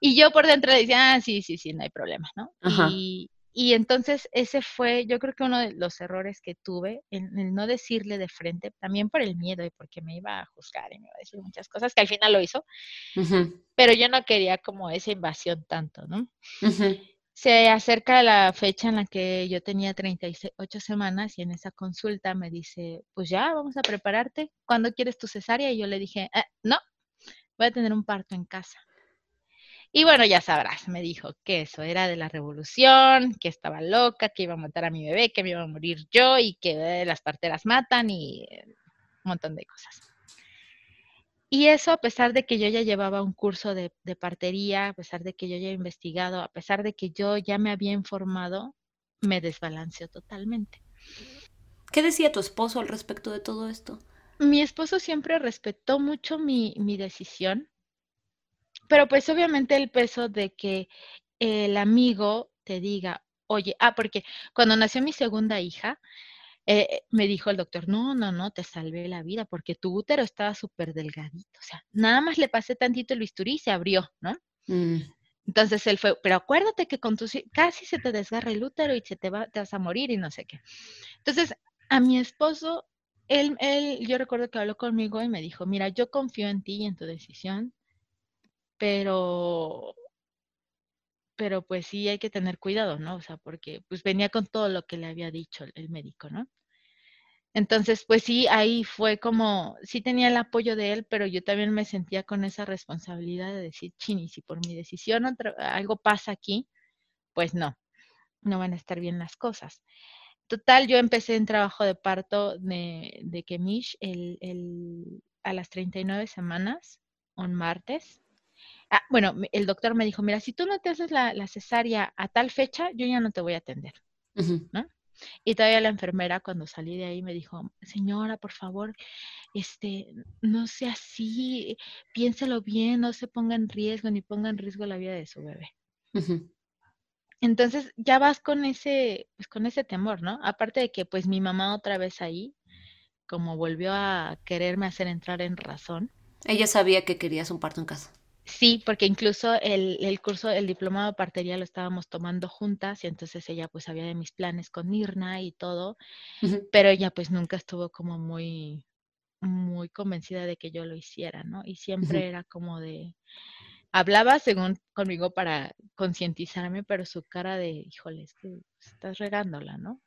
S2: Y yo por dentro decía, ah, sí, sí, sí, no hay problema, ¿no? Y, y entonces ese fue, yo creo que uno de los errores que tuve, en el no decirle de frente, también por el miedo y porque me iba a juzgar y me iba a decir muchas cosas, que al final lo hizo, pero yo no quería como esa invasión tanto, ¿no? Se acerca la fecha en la que yo tenía 38 semanas y en esa consulta me dice, pues ya, vamos a prepararte. ¿Cuándo quieres tu cesárea? Y yo le dije, eh, no, voy a tener un parto en casa. Y bueno, ya sabrás, me dijo que eso era de la revolución, que estaba loca, que iba a matar a mi bebé, que me iba a morir yo y que las parteras matan y un montón de cosas. Y eso a pesar de que yo ya llevaba un curso de, partería, a pesar de que yo ya he investigado, a pesar de que yo ya me había informado, me desbalanceó totalmente.
S1: ¿Qué decía tu esposo al respecto de todo esto?
S2: Mi esposo siempre respetó mucho mi, mi decisión, pero pues obviamente el peso de que el amigo te diga, oye, ah, porque cuando nació mi segunda hija, eh, me dijo el doctor, no, no, no, te salvé la vida porque tu útero estaba súper delgadito. O sea, nada más le pasé tantito el bisturí y se abrió, ¿no? Mm. Entonces él fue, pero acuérdate que con tu, casi se te desgarra el útero y se te, va, te vas a morir y no sé qué. Entonces, a mi esposo, él, él, yo recuerdo que habló conmigo y me dijo, mira, yo confío en ti y en tu decisión, pero pero pues sí hay que tener cuidado, ¿no? O sea, porque pues venía con todo lo que le había dicho el, médico, ¿no? Entonces, pues sí, ahí fue como, sí tenía el apoyo de él, pero yo también me sentía con esa responsabilidad de decir, chini, si por mi decisión algo pasa aquí, pues no, no van a estar bien las cosas. Total, yo empecé en trabajo de parto de, de Kemish el, el, a las 39 semanas, un martes, Ah, bueno, el doctor me dijo, mira, si tú no te haces la, cesárea a tal fecha, yo ya no te voy a atender, ¿no? Y todavía la enfermera cuando salí de ahí me dijo, señora, por favor, este, no sea así, piénselo bien, no se ponga en riesgo ni ponga en riesgo la vida de su bebé. Entonces ya vas con ese, pues con ese temor, ¿no? Aparte de que pues mi mamá otra vez ahí, como volvió a quererme hacer entrar en razón.
S1: Ella sabía que querías un parto en casa.
S2: Sí, porque incluso el, el curso, el diplomado de partería lo estábamos tomando juntas y entonces ella pues sabía de mis planes con Mirna y todo, pero ella pues nunca estuvo como muy, muy convencida de que yo lo hiciera, ¿no? Y siempre era como de, hablaba según conmigo para concientizarme, pero su cara de, híjole, es que estás regándola, ¿no?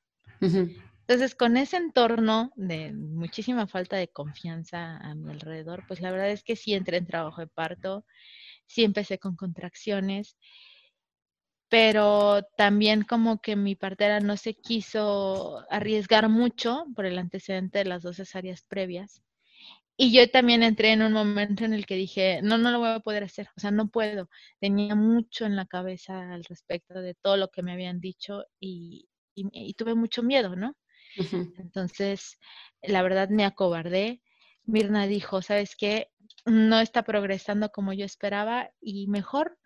S2: Entonces, con ese entorno de muchísima falta de confianza a mi alrededor, pues la verdad es que sí entré en trabajo de parto, sí empecé con contracciones, pero también como que mi partera no se quiso arriesgar mucho por el antecedente de las dos cesáreas previas. Y yo también entré en un momento en el que dije, no, no lo voy a poder hacer, o sea, no puedo. Tenía mucho en la cabeza al respecto de todo lo que me habían dicho y, y tuve mucho miedo, ¿no? Entonces, la verdad me acobardé. Mirna dijo, ¿sabes qué? No está progresando como yo esperaba y mejor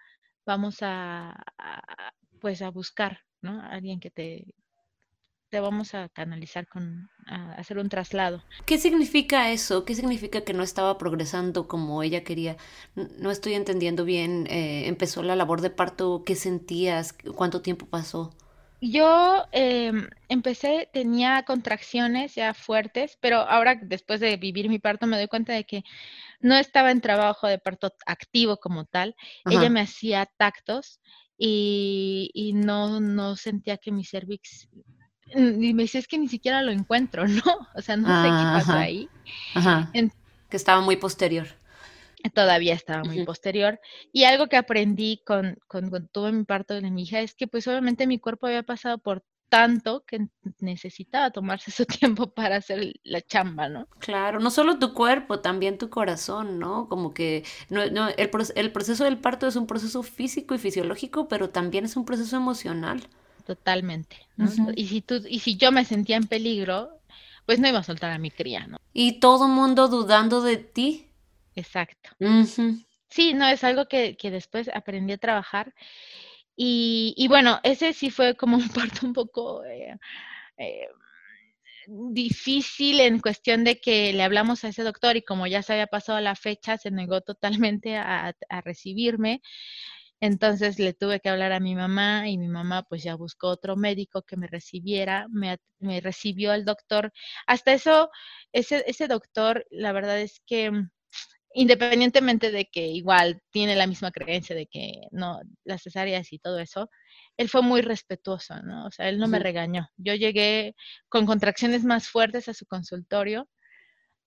S2: vamos a, pues a buscar, ¿no? alguien que te, te vamos a canalizar con, a hacer un traslado.
S1: ¿Qué significa eso? ¿Qué significa que no estaba progresando como ella quería? No estoy entendiendo bien. Eh, ¿Empezó la labor de parto? ¿Qué sentías? ¿Cuánto tiempo pasó?
S2: Yo em, empecé, tenía contracciones ya fuertes, pero ahora después de vivir mi parto me doy cuenta de que no estaba en trabajo de parto activo como tal. Ella me hacía tactos y, y no, no sentía que mi cervix y me dice, es que ni siquiera lo encuentro, ¿no? O sea, no sé qué pasó ahí.
S1: Ajá. que estaba muy posterior
S2: todavía estaba muy posterior. Y algo que aprendí con, con, con todo mi parto de mi hija es que pues obviamente mi cuerpo había pasado por tanto que necesitaba tomarse su tiempo para hacer la chamba, ¿no?
S1: Claro, no solo tu cuerpo, también tu corazón, ¿no? Como que no, no, el, el proceso del parto es un proceso físico y fisiológico, pero también es un proceso emocional.
S2: Totalmente. Y si tú, y si yo me sentía en peligro, pues no iba a soltar a mi cría, ¿no?
S1: Y todo mundo dudando de ti.
S2: Exacto. Sí, no, es algo que, que, después aprendí a trabajar. Y, y, bueno, ese sí fue como un parto un poco eh, eh, difícil en cuestión de que le hablamos a ese doctor y como ya se había pasado la fecha, se negó totalmente a, a recibirme. Entonces le tuve que hablar a mi mamá y mi mamá pues ya buscó otro médico que me recibiera, me, me recibió el doctor. Hasta eso, ese, ese doctor, la verdad es que independientemente de que igual tiene la misma creencia de que no, las cesáreas y todo eso, él fue muy respetuoso, ¿no? O sea, él no me regañó. Yo llegué con contracciones más fuertes a su consultorio,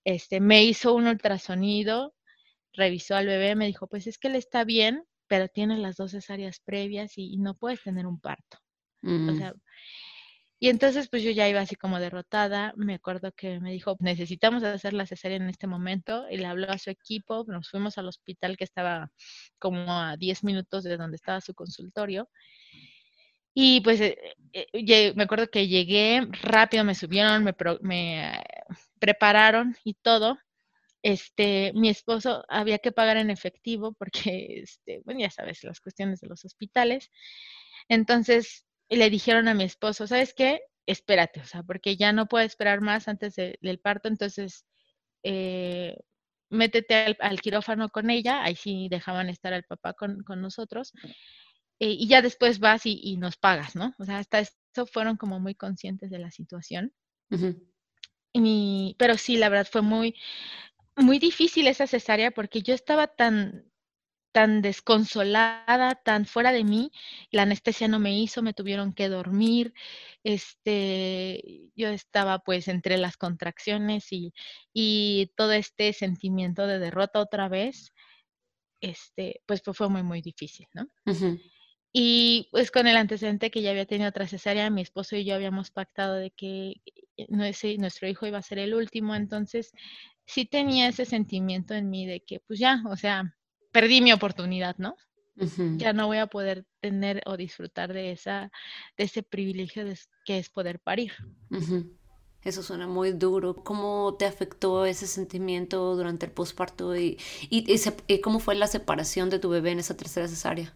S2: este, me hizo un ultrasonido, revisó al bebé, me dijo, pues es que él está bien, pero tiene las dos cesáreas previas y, no puedes tener un parto. O mm. sea, y entonces pues yo ya iba así como derrotada, me acuerdo que me dijo, necesitamos hacer la cesárea en este momento, y le habló a su equipo, nos fuimos al hospital que estaba como a 10 minutos de donde estaba su consultorio, y pues eh, eh, me acuerdo que llegué rápido, me subieron, me, prepararon y todo, este, mi esposo había que pagar en efectivo porque, este, bueno, ya sabes, las cuestiones de los hospitales. Entonces, y le dijeron a mi esposo, ¿sabes qué? Espérate, o sea, porque ya no puedo esperar más antes del parto, entonces eh, métete al, quirófano con ella, ahí sí dejaban estar al papá con, nosotros, eh, y ya después vas y, nos pagas, ¿no? O sea, hasta eso fueron como muy conscientes de la situación. y, pero sí, la verdad fue muy, muy difícil esa cesárea porque yo estaba tan, tan desconsolada, tan fuera de mí, la anestesia no me hizo, me tuvieron que dormir, este, yo estaba pues entre las contracciones y, todo este sentimiento de derrota otra vez, este, pues fue, muy, muy difícil, ¿no? Y pues con el antecedente que ya había tenido otra cesárea, mi esposo y yo habíamos pactado de que eh, nuestro hijo iba a ser el último, entonces sí tenía ese sentimiento en mí de que pues ya, o sea, perdí mi oportunidad, ¿no? Ya no voy a poder tener o disfrutar de esa, de ese privilegio que es poder parir.
S1: Eso suena muy duro. ¿Cómo te afectó ese sentimiento durante el posparto y, y, cómo fue la separación de tu bebé en esa tercera cesárea?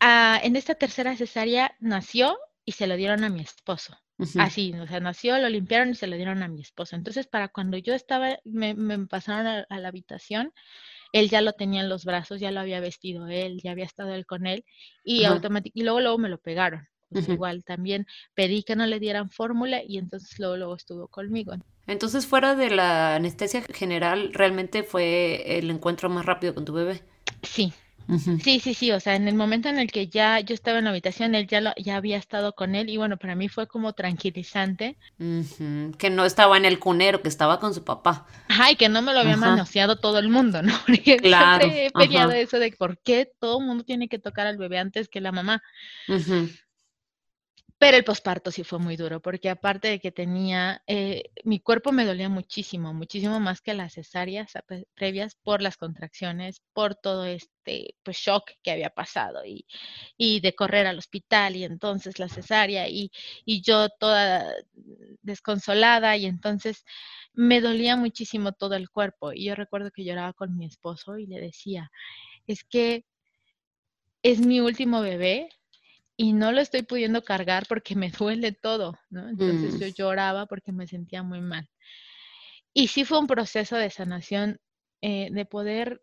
S2: Ah, en esta tercera cesárea nació y se lo dieron a mi esposo. Así, o sea, nació, lo limpiaron y se lo dieron a mi esposo. Entonces, para cuando yo estaba, me, pasaron a, la habitación, él ya lo tenía en los brazos, ya lo había vestido él, ya había estado él con él y y luego, luego me lo pegaron. Igual también pedí que no le dieran fórmula y entonces luego, luego estuvo conmigo.
S1: Entonces, fuera de la anestesia general, ¿realmente fue el encuentro más rápido con tu bebé?
S2: Sí, Sí, sí, sí, o sea, en el momento en el que ya yo estaba en la habitación, él ya, lo, ya había estado con él y bueno, para mí fue como tranquilizante.
S1: Que no estaba en el cunero, que estaba con su papá.
S2: Ajá, y que no me lo había manoseado todo el mundo, ¿no? claro. Siempre he peleado eso de por qué todo el mundo tiene que tocar al bebé antes que la mamá. Pero el posparto sí fue muy duro, porque aparte de que tenía, eh, mi cuerpo me dolía muchísimo, muchísimo más que las cesáreas previas por las contracciones, por todo este pues, shock que había pasado y, y de correr al hospital y entonces la cesárea y, y yo toda desconsolada y entonces me dolía muchísimo todo el cuerpo. Y yo recuerdo que lloraba con mi esposo y le decía, es que es mi último bebé, y no lo estoy pudiendo cargar porque me duele todo, ¿no? Entonces yo mm. lloraba porque me sentía muy mal. Y sí fue un proceso de sanación, eh, de poder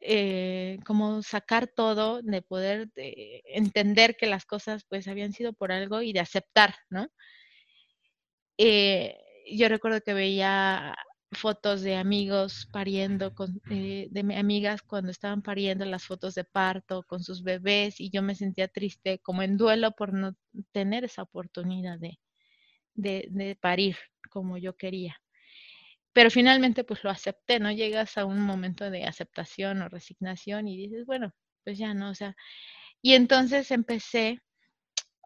S2: eh, como sacar todo, de poder eh, entender que las cosas pues habían sido por algo y de aceptar, ¿no? yo recuerdo que veía fotos de amigos pariendo, con, eh, de amigas cuando estaban pariendo las fotos de parto con sus bebés y yo me sentía triste, como en duelo por no tener esa oportunidad de, de, parir como yo quería. Pero finalmente pues lo acepté, ¿no? Llegas a un momento de aceptación o resignación y dices, bueno, pues ya no, o sea, y entonces empecé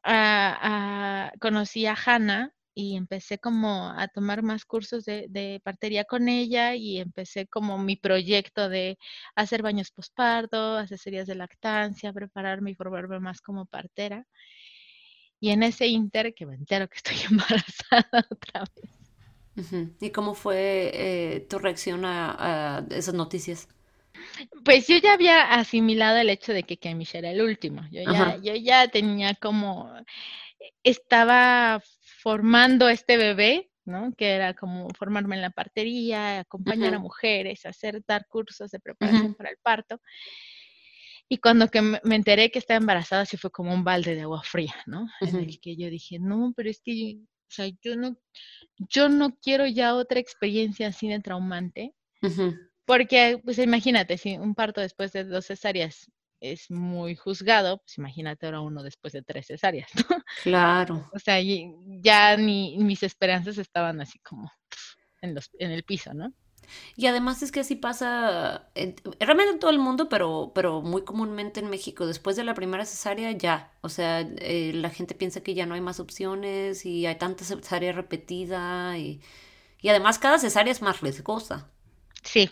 S2: a, a conocí a Hannah, y empecé como a tomar más cursos de, partería con ella y empecé como mi proyecto de hacer baños posparto, hacer series de lactancia, prepararme y formarme más como partera. Y en ese inter que me entero que estoy embarazada otra
S1: vez. ¿Y cómo fue eh, tu reacción a, esas noticias?
S2: Pues yo ya había asimilado el hecho de que Kemish era el último. Yo ya, yo ya tenía como, estaba formando este bebé, ¿no? Que era como formarme en la partería, acompañar a mujeres, hacer, dar cursos de preparación para el parto. Y cuando que me enteré que estaba embarazada, sí fue como un balde de agua fría, ¿no? En el que yo dije, no, pero es que, o sea, yo no, yo no quiero ya otra experiencia así de traumante. Porque, pues imagínate, si un parto después de dos cesáreas es muy juzgado, pues imagínate ahora uno después de tres cesáreas, ¿no?
S1: Claro.
S2: O sea, ya ni mis esperanzas estaban así como en, los, en el piso, ¿no?
S1: Y además es que así pasa realmente en todo el mundo, pero, pero muy comúnmente en México. Después de la primera cesárea ya, o sea, eh, la gente piensa que ya no hay más opciones y hay tanta cesárea repetida y, y además cada cesárea es más riesgosa.
S2: Sí,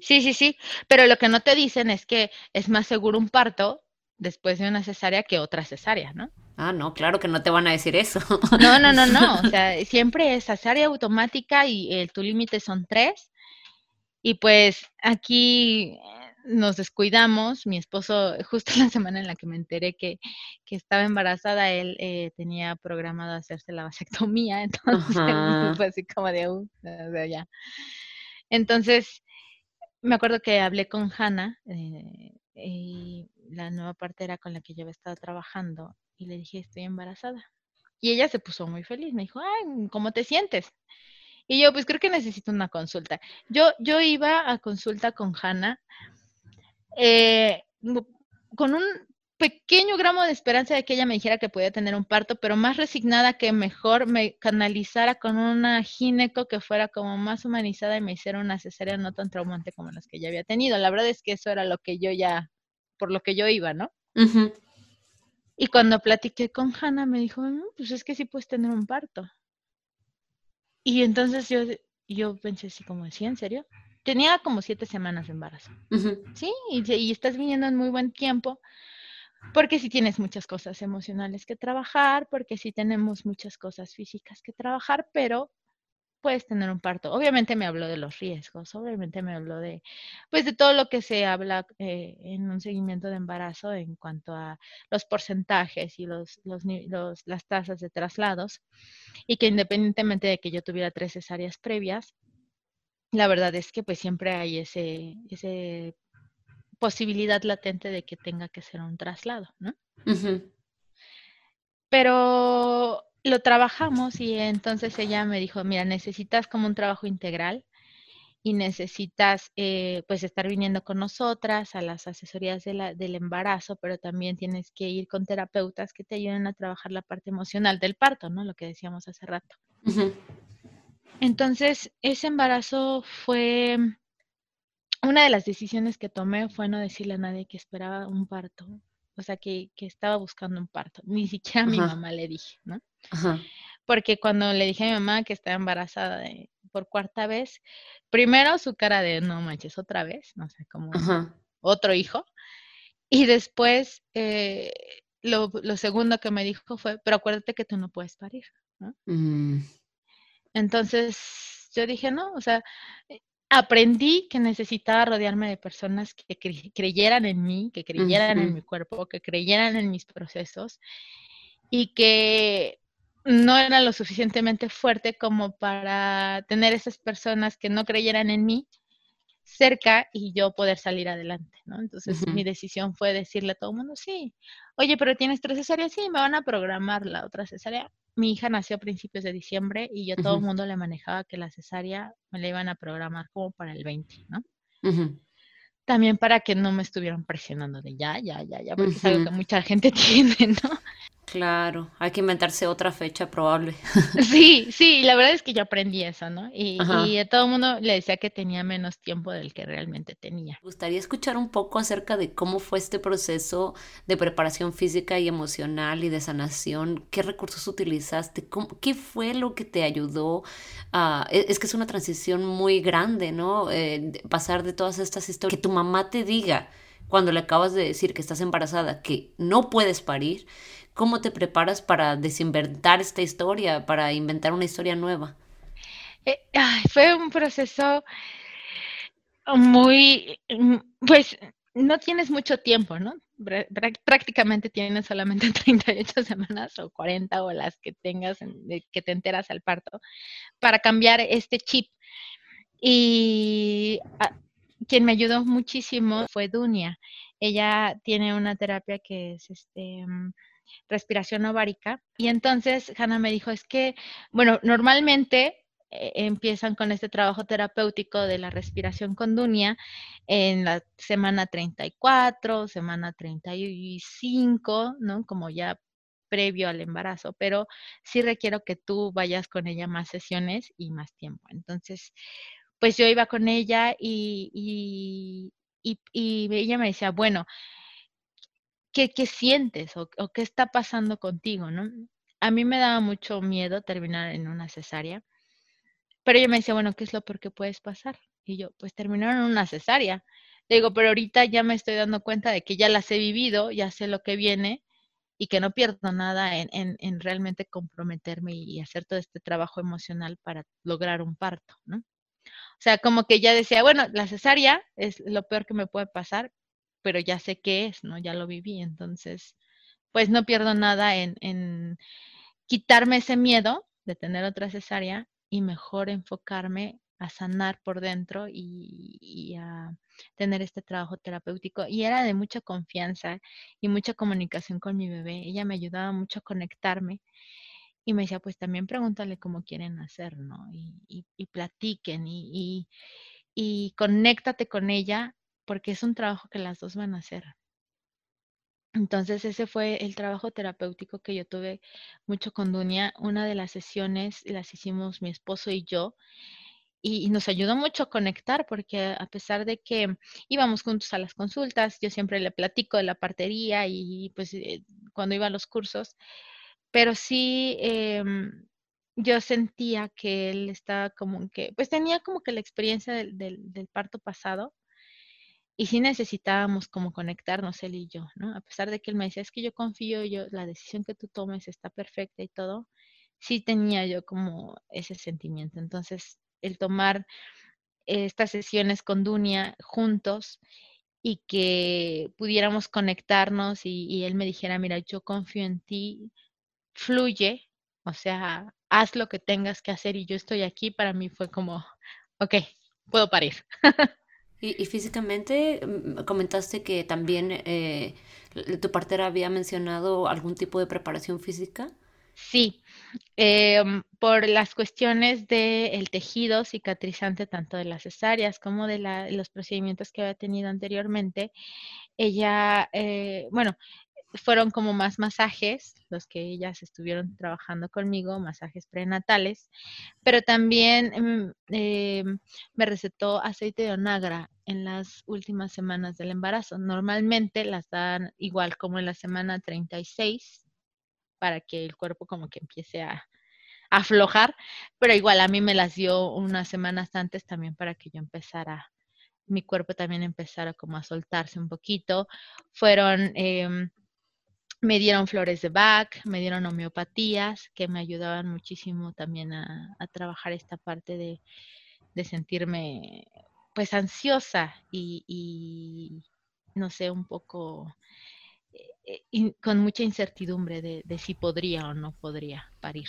S2: sí, sí, sí, pero lo que no te dicen es que es más seguro un parto después de una cesárea que otra cesárea, ¿no?
S1: Ah, no, claro que no te van a decir eso.
S2: No, no, no, no. O sea, siempre es cesárea automática y el, tu límite son tres. Y pues aquí nos descuidamos. Mi esposo, justo la semana en la que me enteré que, que estaba embarazada, él eh, tenía programado hacerse la vasectomía. Entonces, fue así como de, uh, de ya. Entonces, me acuerdo que hablé con Hannah, eh, y la nueva partera con la que yo había estado trabajando, y le dije, estoy embarazada. Y ella se puso muy feliz, me dijo, ay, ¿cómo te sientes? Y yo, pues creo que necesito una consulta. Yo, yo iba a consulta con Hannah eh, con un pequeño gramo de esperanza de que ella me dijera que podía tener un parto, pero más resignada que mejor me canalizara con una gineco que fuera como más humanizada y me hiciera una cesárea no tan traumante como las que ya había tenido. La verdad es que eso era lo que yo ya, por lo que yo iba, ¿no? Y cuando platiqué con Hannah me dijo, pues es que sí puedes tener un parto. Y entonces yo, yo pensé así como, ¿sí? ¿En serio? Tenía como siete semanas de embarazo. Sí, y, y, estás viniendo en muy buen tiempo, porque si tienes muchas cosas emocionales que trabajar, porque si tenemos muchas cosas físicas que trabajar, pero puedes tener un parto. Obviamente me habló de los riesgos, obviamente me habló de, pues, de todo lo que se habla eh, en un seguimiento de embarazo en cuanto a los porcentajes y los, los, las tasas de traslados, y que independientemente de que yo tuviera tres cesáreas previas, la verdad es que pues siempre hay ese, ese posibilidad latente de que tenga que ser un traslado, ¿no? Pero lo trabajamos y entonces ella me dijo, mira, necesitas como un trabajo integral y necesitas eh, pues estar viniendo con nosotras a las asesorías del embarazo, pero también tienes que ir con terapeutas que te ayuden a trabajar la parte emocional del parto, ¿no? Lo que decíamos hace rato. Entonces, ese embarazo fue, una de las decisiones que tomé fue no decirle a nadie que esperaba un parto, o sea, que, que estaba buscando un parto. Ni siquiera a mi mamá le dije, ¿no? Porque cuando le dije a mi mamá que estaba embarazada por cuarta vez, primero su cara de no manches, otra vez, no sé, como otro hijo. Y después, eh, lo, segundo que me dijo fue, pero acuérdate que tú no puedes parir, ¿no? Mm. Entonces, yo dije, no, o sea, eh, aprendí que necesitaba rodearme de personas que creyeran en mí, que creyeran en mi cuerpo, que creyeran en mis procesos y que no era lo suficientemente fuerte como para tener esas personas que no creyeran en mí cerca y yo poder salir adelante, ¿no? Entonces mi decisión fue decirle a todo el mundo, sí, oye, pero tienes tres cesáreas, sí, me van a programar la otra cesárea. Mi hija nació a principios de diciembre y yo todo el mundo le manejaba que la cesárea me la iban a programar como para el 20, ¿no? También para que no me estuvieran presionando de ya, ya, ya, ya, porque es algo que mucha gente tiene, ¿no?
S1: Claro, hay que inventarse otra fecha probable.
S2: Sí, sí, la verdad es que yo aprendí eso, ¿no? Y, a todo el mundo le decía que tenía menos tiempo del que realmente tenía.
S1: Me gustaría escuchar un poco acerca de cómo fue este proceso de preparación física y emocional y de sanación. ¿Qué recursos utilizaste? ¿Qué fue lo que te ayudó? a e, es que es una transición muy grande, ¿no? Eh, pasar de todas estas historias. Que tu mamá te diga cuando le acabas de decir que estás embarazada, que no puedes parir ¿Cómo te preparas para desinventar esta historia, para inventar una historia nueva?
S2: Eh, fue un proceso muy, mm, pues no tienes mucho tiempo, ¿no? Prácticamente tienes solamente 38 semanas o 40 o las que tengas, que te enteras al parto, para cambiar este chip. Y ah, quien me ayudó muchísimo fue Dunia. Ella tiene una terapia que es este mm, respiración ovárica. Y entonces Hannah me dijo, es que, bueno, normalmente eh, empiezan con este trabajo terapéutico de la respiración con Dunia en la semana 34, semana 35, ¿no? Como ya previo al embarazo, pero sí requiero que tú vayas con ella más sesiones y más tiempo. Entonces, pues yo iba con ella y, y, ella me decía, bueno, ¿qué, qué sientes o, qué está pasando contigo? ¿no? A mí me daba mucho miedo terminar en una cesárea, pero ella me decía, bueno, ¿qué es lo peor que puedes pasar? Y yo, pues terminar en una cesárea. Le digo, pero ahorita ya me estoy dando cuenta de que ya las he vivido, ya sé lo que viene y que no pierdo nada en, en, en realmente comprometerme y hacer todo este trabajo emocional para lograr un parto, ¿no? O sea, como que ya decía, bueno, la cesárea es lo peor que me puede pasar, pero ya sé qué es, ¿no? Ya lo viví, entonces, pues no pierdo nada en, en quitarme ese miedo de tener otra cesárea y mejor enfocarme a sanar por dentro y, y, a tener este trabajo terapéutico. Y era de mucha confianza y mucha comunicación con mi bebé. Ella me ayudaba mucho a conectarme y me decía, pues también pregúntale cómo quieren hacer, ¿no? Y, y, platiquen y, y, y conéctate con ella porque es un trabajo que las dos van a hacer. Entonces ese fue el trabajo terapéutico que yo tuve mucho con Dunia. Una de las sesiones las hicimos mi esposo y yo y, nos ayudó mucho a conectar porque a pesar de que íbamos juntos a las consultas, yo siempre le platico de la partería y pues eh, cuando iba a los cursos, pero sí em, yo sentía que él estaba como que, pues tenía como que la experiencia del, del, parto pasado y sí necesitábamos como conectarnos él y yo, ¿no? A pesar de que él me decía, es que yo confío, yo, la decisión que tú tomes está perfecta y todo, sí tenía yo como ese sentimiento. Entonces, el tomar estas sesiones con Dunia juntos y que pudiéramos conectarnos y, y él me dijera, mira, yo confío en ti, fluye, o sea, haz lo que tengas que hacer y yo estoy aquí, para mí fue como, ok, puedo parir.
S1: y, físicamente mm, comentaste que también eh, tu partera había mencionado algún tipo de preparación física.
S2: Sí, em, por las cuestiones del tejido cicatrizante, tanto de las cesáreas como de, la, los procedimientos que había tenido anteriormente, ella, eh, bueno, fueron como más masajes, los que ellas estuvieron trabajando conmigo, masajes prenatales, pero también mm, eh, me recetó aceite de onagra en las últimas semanas del embarazo. Normalmente las dan igual como en la semana 36 para que el cuerpo como que empiece a, aflojar, pero igual a mí me las dio unas semanas antes también para que yo empezara mi cuerpo también empezara como a soltarse un poquito. Fueron eh, me dieron flores de Bach, me dieron homeopatías que me ayudaban muchísimo también a, trabajar esta parte de, sentirme pues ansiosa y, no sé, un poco eh, con mucha incertidumbre de, si podría o no podría parir.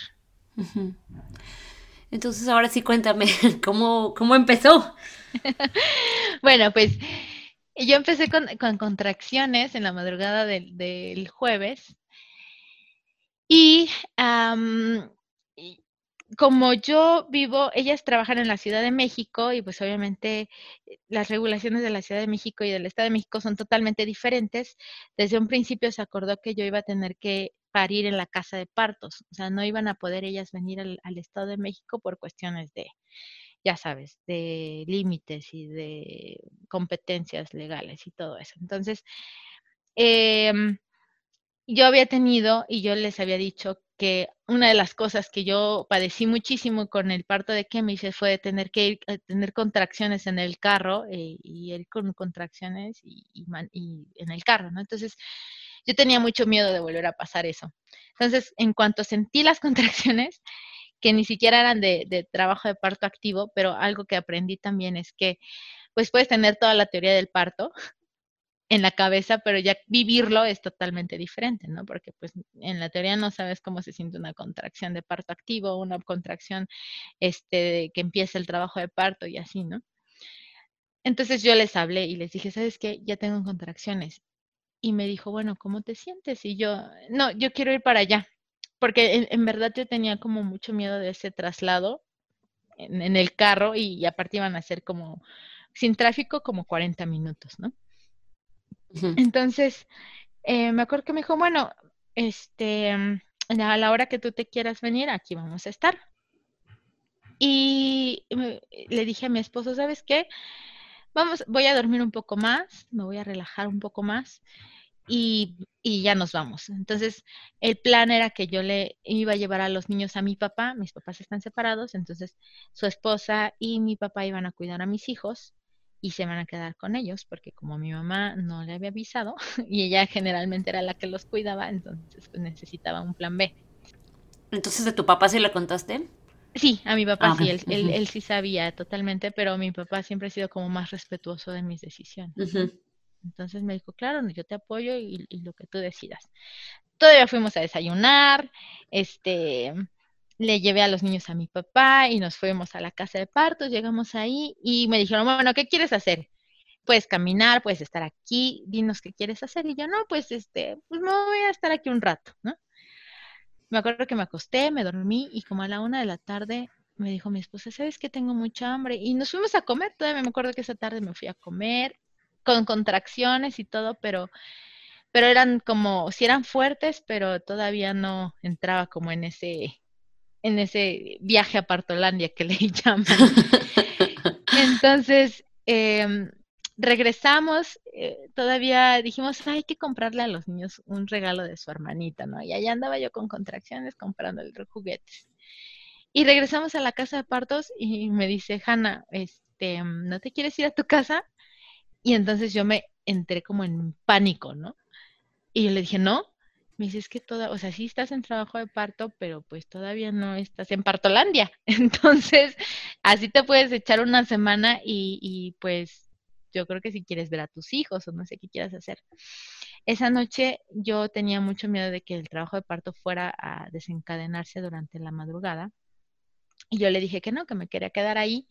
S1: Entonces ahora sí cuéntame, ¿cómo, cómo empezó?
S2: bueno, pues yo empecé con, contracciones en la madrugada del, jueves y como yo vivo, ellas trabajan en la Ciudad de México y pues obviamente las regulaciones de la Ciudad de México y del Estado de México son totalmente diferentes. Desde un principio se acordó que yo iba a tener que parir en la casa de partos, o sea, no iban a poder ellas venir al Estado de México por cuestiones de, ya sabes, de límites y de competencias legales y todo eso. Entonces, em, yo había tenido y yo les había dicho que una de las cosas que yo padecí muchísimo con el parto de Kemis fue tener que ir, eh, tener contracciones en el carro eh, y ir con contracciones y, y, en el carro, ¿no? Entonces, yo tenía mucho miedo de volver a pasar eso. Entonces, en cuanto sentí las contracciones, que ni siquiera eran de, trabajo de parto activo, pero algo que aprendí también es que pues puedes tener toda la teoría del parto en la cabeza, pero ya vivirlo es totalmente diferente, ¿no? Porque pues en la teoría no sabes cómo se siente una contracción de parto activo, una contracción este que empieza el trabajo de parto y así, ¿no? Entonces yo les hablé y les dije, ¿sabes qué? Ya tengo contracciones. Y me dijo, bueno, ¿cómo te sientes? Y yo, no, yo quiero ir para allá porque en, verdad yo tenía como mucho miedo de ese traslado en, el carro y, aparte iban a ser como, sin tráfico, como 40 minutos, ¿no? Entonces, eh, me acuerdo que me dijo, bueno, este, a la hora que tú te quieras venir, aquí vamos a estar. Y le dije a mi esposo, ¿sabes qué? Vamos, voy a dormir un poco más, me voy a relajar un poco más y, ya nos vamos. Entonces, el plan era que yo le iba a llevar a los niños a mi papá, mis papás están separados, entonces su esposa y mi papá iban a cuidar a mis hijos y se van a quedar con ellos, porque como mi mamá no le había avisado y ella generalmente era la que los cuidaba, entonces pues, necesitaba un plan B.
S1: Entonces, ¿de tu papá sí le contaste?
S2: Sí, a mi papá ah, sí, él, él, sí sabía totalmente, pero mi papá siempre ha sido como más respetuoso de mis decisiones. Entonces me dijo, claro, yo te apoyo y, lo que tú decidas. Todavía fuimos a desayunar, este, le llevé a los niños a mi papá y nos fuimos a la casa de partos, llegamos ahí y me dijeron, bueno, ¿qué quieres hacer? Puedes caminar, puedes estar aquí, dinos qué quieres hacer. Y yo, no, pues este, pues me voy a estar aquí un rato, ¿no? Me acuerdo que me acosté, me dormí y como a la una de la tarde me dijo mi esposa, ¿sabes que tengo mucha hambre? Y nos fuimos a comer, todavía me acuerdo que esa tarde me fui a comer con contracciones y todo, pero, pero eran como, si eran fuertes, pero todavía no entraba como en ese, en ese viaje a Partolandia que le llaman. Entonces, em, regresamos, eh, todavía dijimos, hay que comprarle a los niños un regalo de su hermanita, ¿no? Y allá andaba yo con contracciones comprando juguetes. Y regresamos a la casa de partos y me dice, Hanna, este, ¿no te quieres ir a tu casa? Y entonces yo me entré como en pánico, ¿no? Y yo le dije, no. Me dice, es que toda, o sea, sí estás en trabajo de parto, pero pues todavía no estás en Partolandia. Entonces, así te puedes echar una semana y, y pues yo creo que si quieres ver a tus hijos o no sé qué quieras hacer. Esa noche yo tenía mucho miedo de que el trabajo de parto fuera a desencadenarse durante la madrugada. Y yo le dije que no, que me quería quedar ahí.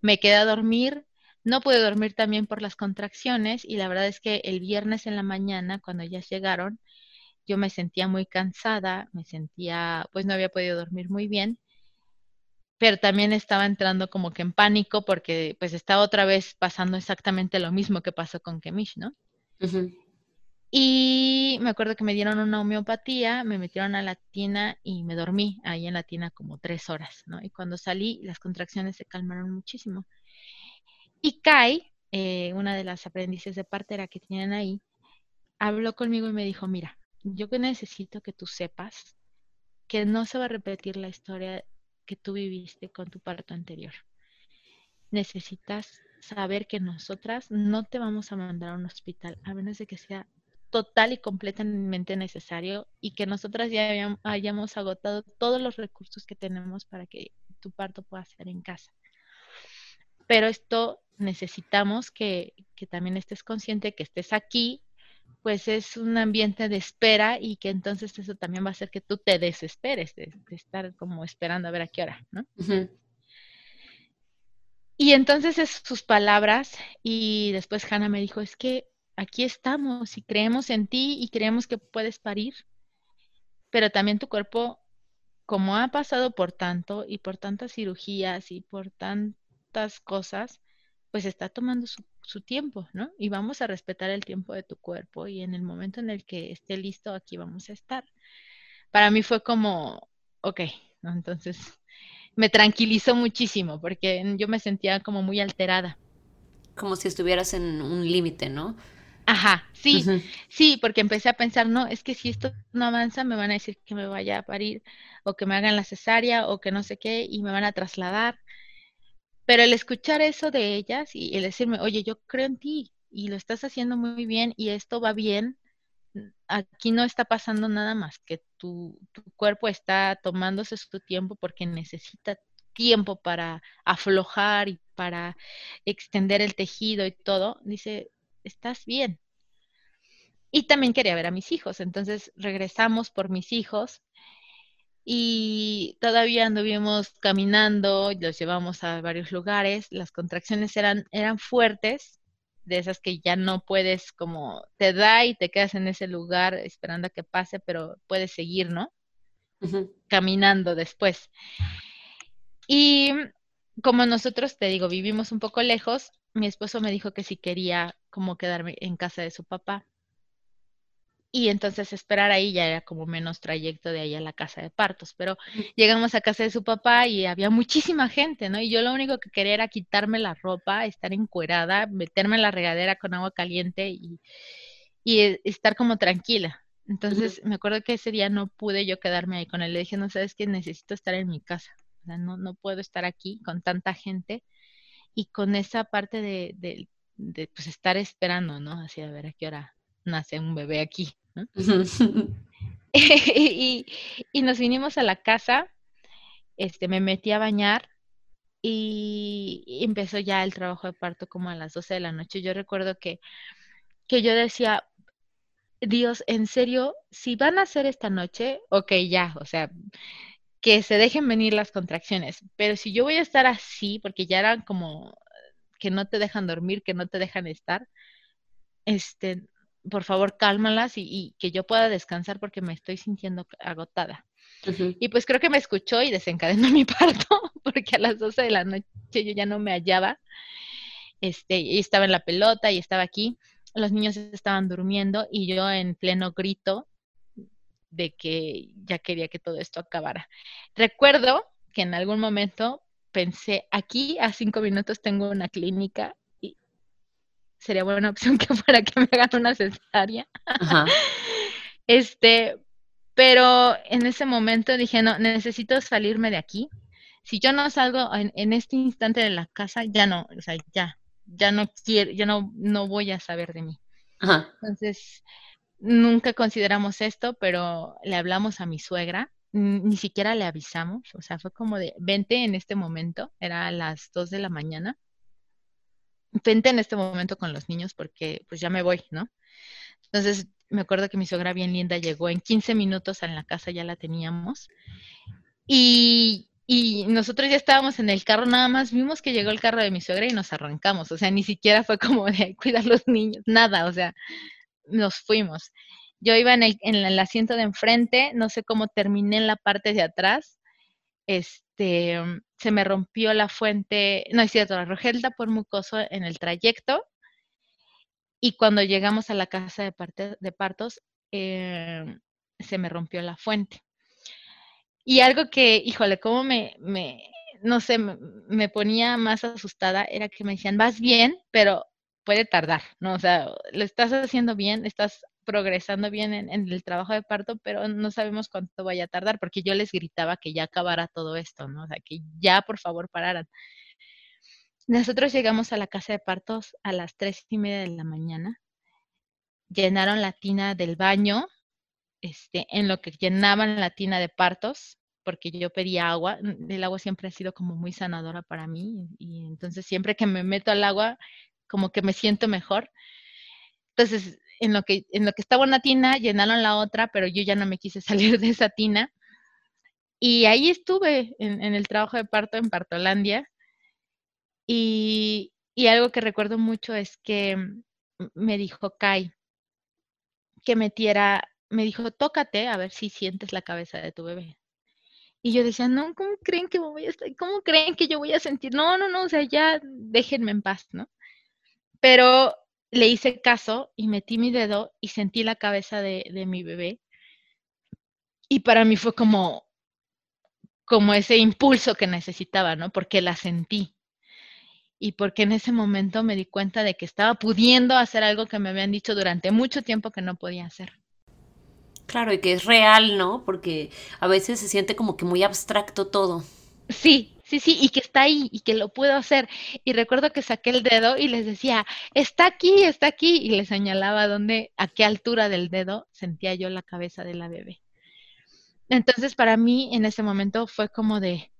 S2: Me quedé a dormir, no pude dormir también por las contracciones y la verdad es que el viernes en la mañana, cuando ellas llegaron, yo me sentía muy cansada, me sentía, pues no había podido dormir muy bien, pero también estaba entrando como que en pánico porque pues estaba otra vez pasando exactamente lo mismo que pasó con Kemish, ¿no? Y me acuerdo que me dieron una homeopatía, me metieron a la tina y me dormí ahí en la tina como tres horas, ¿no? Y cuando salí, las contracciones se calmaron muchísimo. Y Kai, eh, una de las aprendices de partera que tienen ahí, habló conmigo y me dijo, mira, yo que necesito que tú sepas que no se va a repetir la historia que tú viviste con tu parto anterior. Necesitas saber que nosotras no te vamos a mandar a un hospital, a menos de que sea total y completamente necesario y que nosotras ya hayamos agotado todos los recursos que tenemos para que tu parto pueda ser en casa. Pero esto necesitamos que, también estés consciente que estés aquí, pues es un ambiente de espera y que entonces eso también va a hacer que tú te desesperes de, estar como esperando a ver a qué hora, ¿no? Y entonces es sus palabras y después Hannah me dijo, es que aquí estamos y creemos en ti y creemos que puedes parir, pero también tu cuerpo, como ha pasado por tanto y por tantas cirugías y por tantas cosas, pues está tomando su, tiempo, ¿no? Y vamos a respetar el tiempo de tu cuerpo y en el momento en el que esté listo, aquí vamos a estar. Para mí fue como, ok, ¿no? Entonces me tranquilizó muchísimo porque yo me sentía como muy alterada.
S1: Como si estuvieras en un límite, ¿no?
S2: Ajá, sí, sí, porque empecé a pensar, no, es que si esto no avanza, me van a decir que me vaya a parir o que me hagan la cesárea o que no sé qué y me van a trasladar. Pero el escuchar eso de ellas y el decirme, oye, yo creo en ti y lo estás haciendo muy bien y esto va bien, aquí no está pasando nada más que tu, tu cuerpo está tomándose su tiempo porque necesita tiempo para aflojar y para extender el tejido y todo, dice, estás bien. Y también quería ver a mis hijos, entonces regresamos por mis hijos y todavía anduvimos caminando, los llevamos a varios lugares, las contracciones eran, eran fuertes, de esas que ya no puedes como te da y te quedas en ese lugar esperando a que pase, pero puedes seguir, ¿no? Caminando después. Y como nosotros, te digo, vivimos un poco lejos, mi esposo me dijo que si quería como quedarme en casa de su papá. Y entonces esperar ahí ya era como menos trayecto de ahí a la casa de partos. Pero llegamos a casa de su papá y había muchísima gente, ¿no? Y yo lo único que quería era quitarme la ropa, estar encuerada, meterme en la regadera con agua caliente y, y e, estar como tranquila. Entonces me acuerdo que ese día no pude yo quedarme ahí con él. Le dije, no sabes que necesito estar en mi casa. O sea, no, no puedo estar aquí con tanta gente y con esa parte de, de, de pues estar esperando, ¿no? Así a ver a qué hora nace un bebé aquí. y, nos vinimos a la casa, este, me metí a bañar y, empezó ya el trabajo de parto como a las 12 de la noche. Yo recuerdo que, que yo decía, Dios, en serio, si van a hacer esta noche, ok, ya, o sea, que se dejen venir las contracciones, pero si yo voy a estar así, porque ya eran como que no te dejan dormir, que no te dejan estar, este, por favor, cálmalas y, que yo pueda descansar porque me estoy sintiendo agotada. Y pues creo que me escuchó y desencadenó mi parto, porque a las 12 de la noche yo ya no me hallaba. Este, y estaba en la pelota y estaba aquí. Los niños estaban durmiendo y yo en pleno grito de que ya quería que todo esto acabara. Recuerdo que en algún momento pensé, aquí a cinco minutos tengo una clínica sería buena opción que fuera que me hagan una cesárea. este, pero en ese momento dije, no, necesito salirme de aquí. Si yo no salgo en, este instante de la casa, ya no, o sea, ya, ya no quiero, ya no, no voy a saber de mí. Entonces, nunca consideramos esto, pero le hablamos a mi suegra, ni siquiera le avisamos, o sea, fue como de, vente en este momento, era a las dos de la mañana, vente en este momento con los niños porque pues ya me voy, ¿no? Entonces me acuerdo que mi suegra bien linda llegó en 15 minutos en la casa, ya la teníamos. Y, y nosotros ya estábamos en el carro, nada más vimos que llegó el carro de mi suegra y nos arrancamos. O sea, ni siquiera fue como de cuidar los niños, nada, o sea, nos fuimos. Yo iba en el, en el asiento de enfrente, no sé cómo terminé en la parte de atrás. Este, se me rompió la fuente, no es cierto, la rogelda por mucoso en el trayecto. Y cuando llegamos a la casa de, de partos, em, se me rompió la fuente. Y algo que, híjole, cómo me, me no sé, me, me, ponía más asustada era que me decían, vas bien, pero puede tardar, ¿no? O sea, lo estás haciendo bien, estás progresando bien en, el trabajo de parto, pero no sabemos cuánto vaya a tardar, porque yo les gritaba que ya acabara todo esto, ¿no? O sea, que ya por favor pararan. Nosotros llegamos a la casa de partos a las tres y media de la mañana. Llenaron la tina del baño, este, en lo que llenaban la tina de partos, porque yo pedía agua. El agua siempre ha sido como muy sanadora para mí, y entonces siempre que me meto al agua, como que me siento mejor. Entonces, en lo que, en lo que estaba una tina, llenaron la otra, pero yo ya no me quise salir de esa tina. Y ahí estuve en, el trabajo de parto en Partolandia. Y, y, algo que recuerdo mucho es que me dijo Kai que metiera, me dijo, tócate a ver si sientes la cabeza de tu bebé. Y yo decía, no, ¿cómo creen que me voy a estar? ¿Cómo creen que yo voy a sentir? No, no, no, o sea, ya déjenme en paz, ¿no? Pero le hice caso y metí mi dedo y sentí la cabeza de, mi bebé. Y para mí fue como, como ese impulso que necesitaba, ¿no? Porque la sentí. Y porque en ese momento me di cuenta de que estaba pudiendo hacer algo que me habían dicho durante mucho tiempo que no podía hacer.
S1: Claro, y que es real, ¿no? Porque a veces se siente como que muy abstracto todo.
S2: Sí, Sí, sí, y que está ahí y que lo puedo hacer. Y recuerdo que saqué el dedo y les decía, está aquí, está aquí, y les señalaba dónde, a qué altura del dedo sentía yo la cabeza de la bebé. Entonces, para mí, en ese momento fue como de,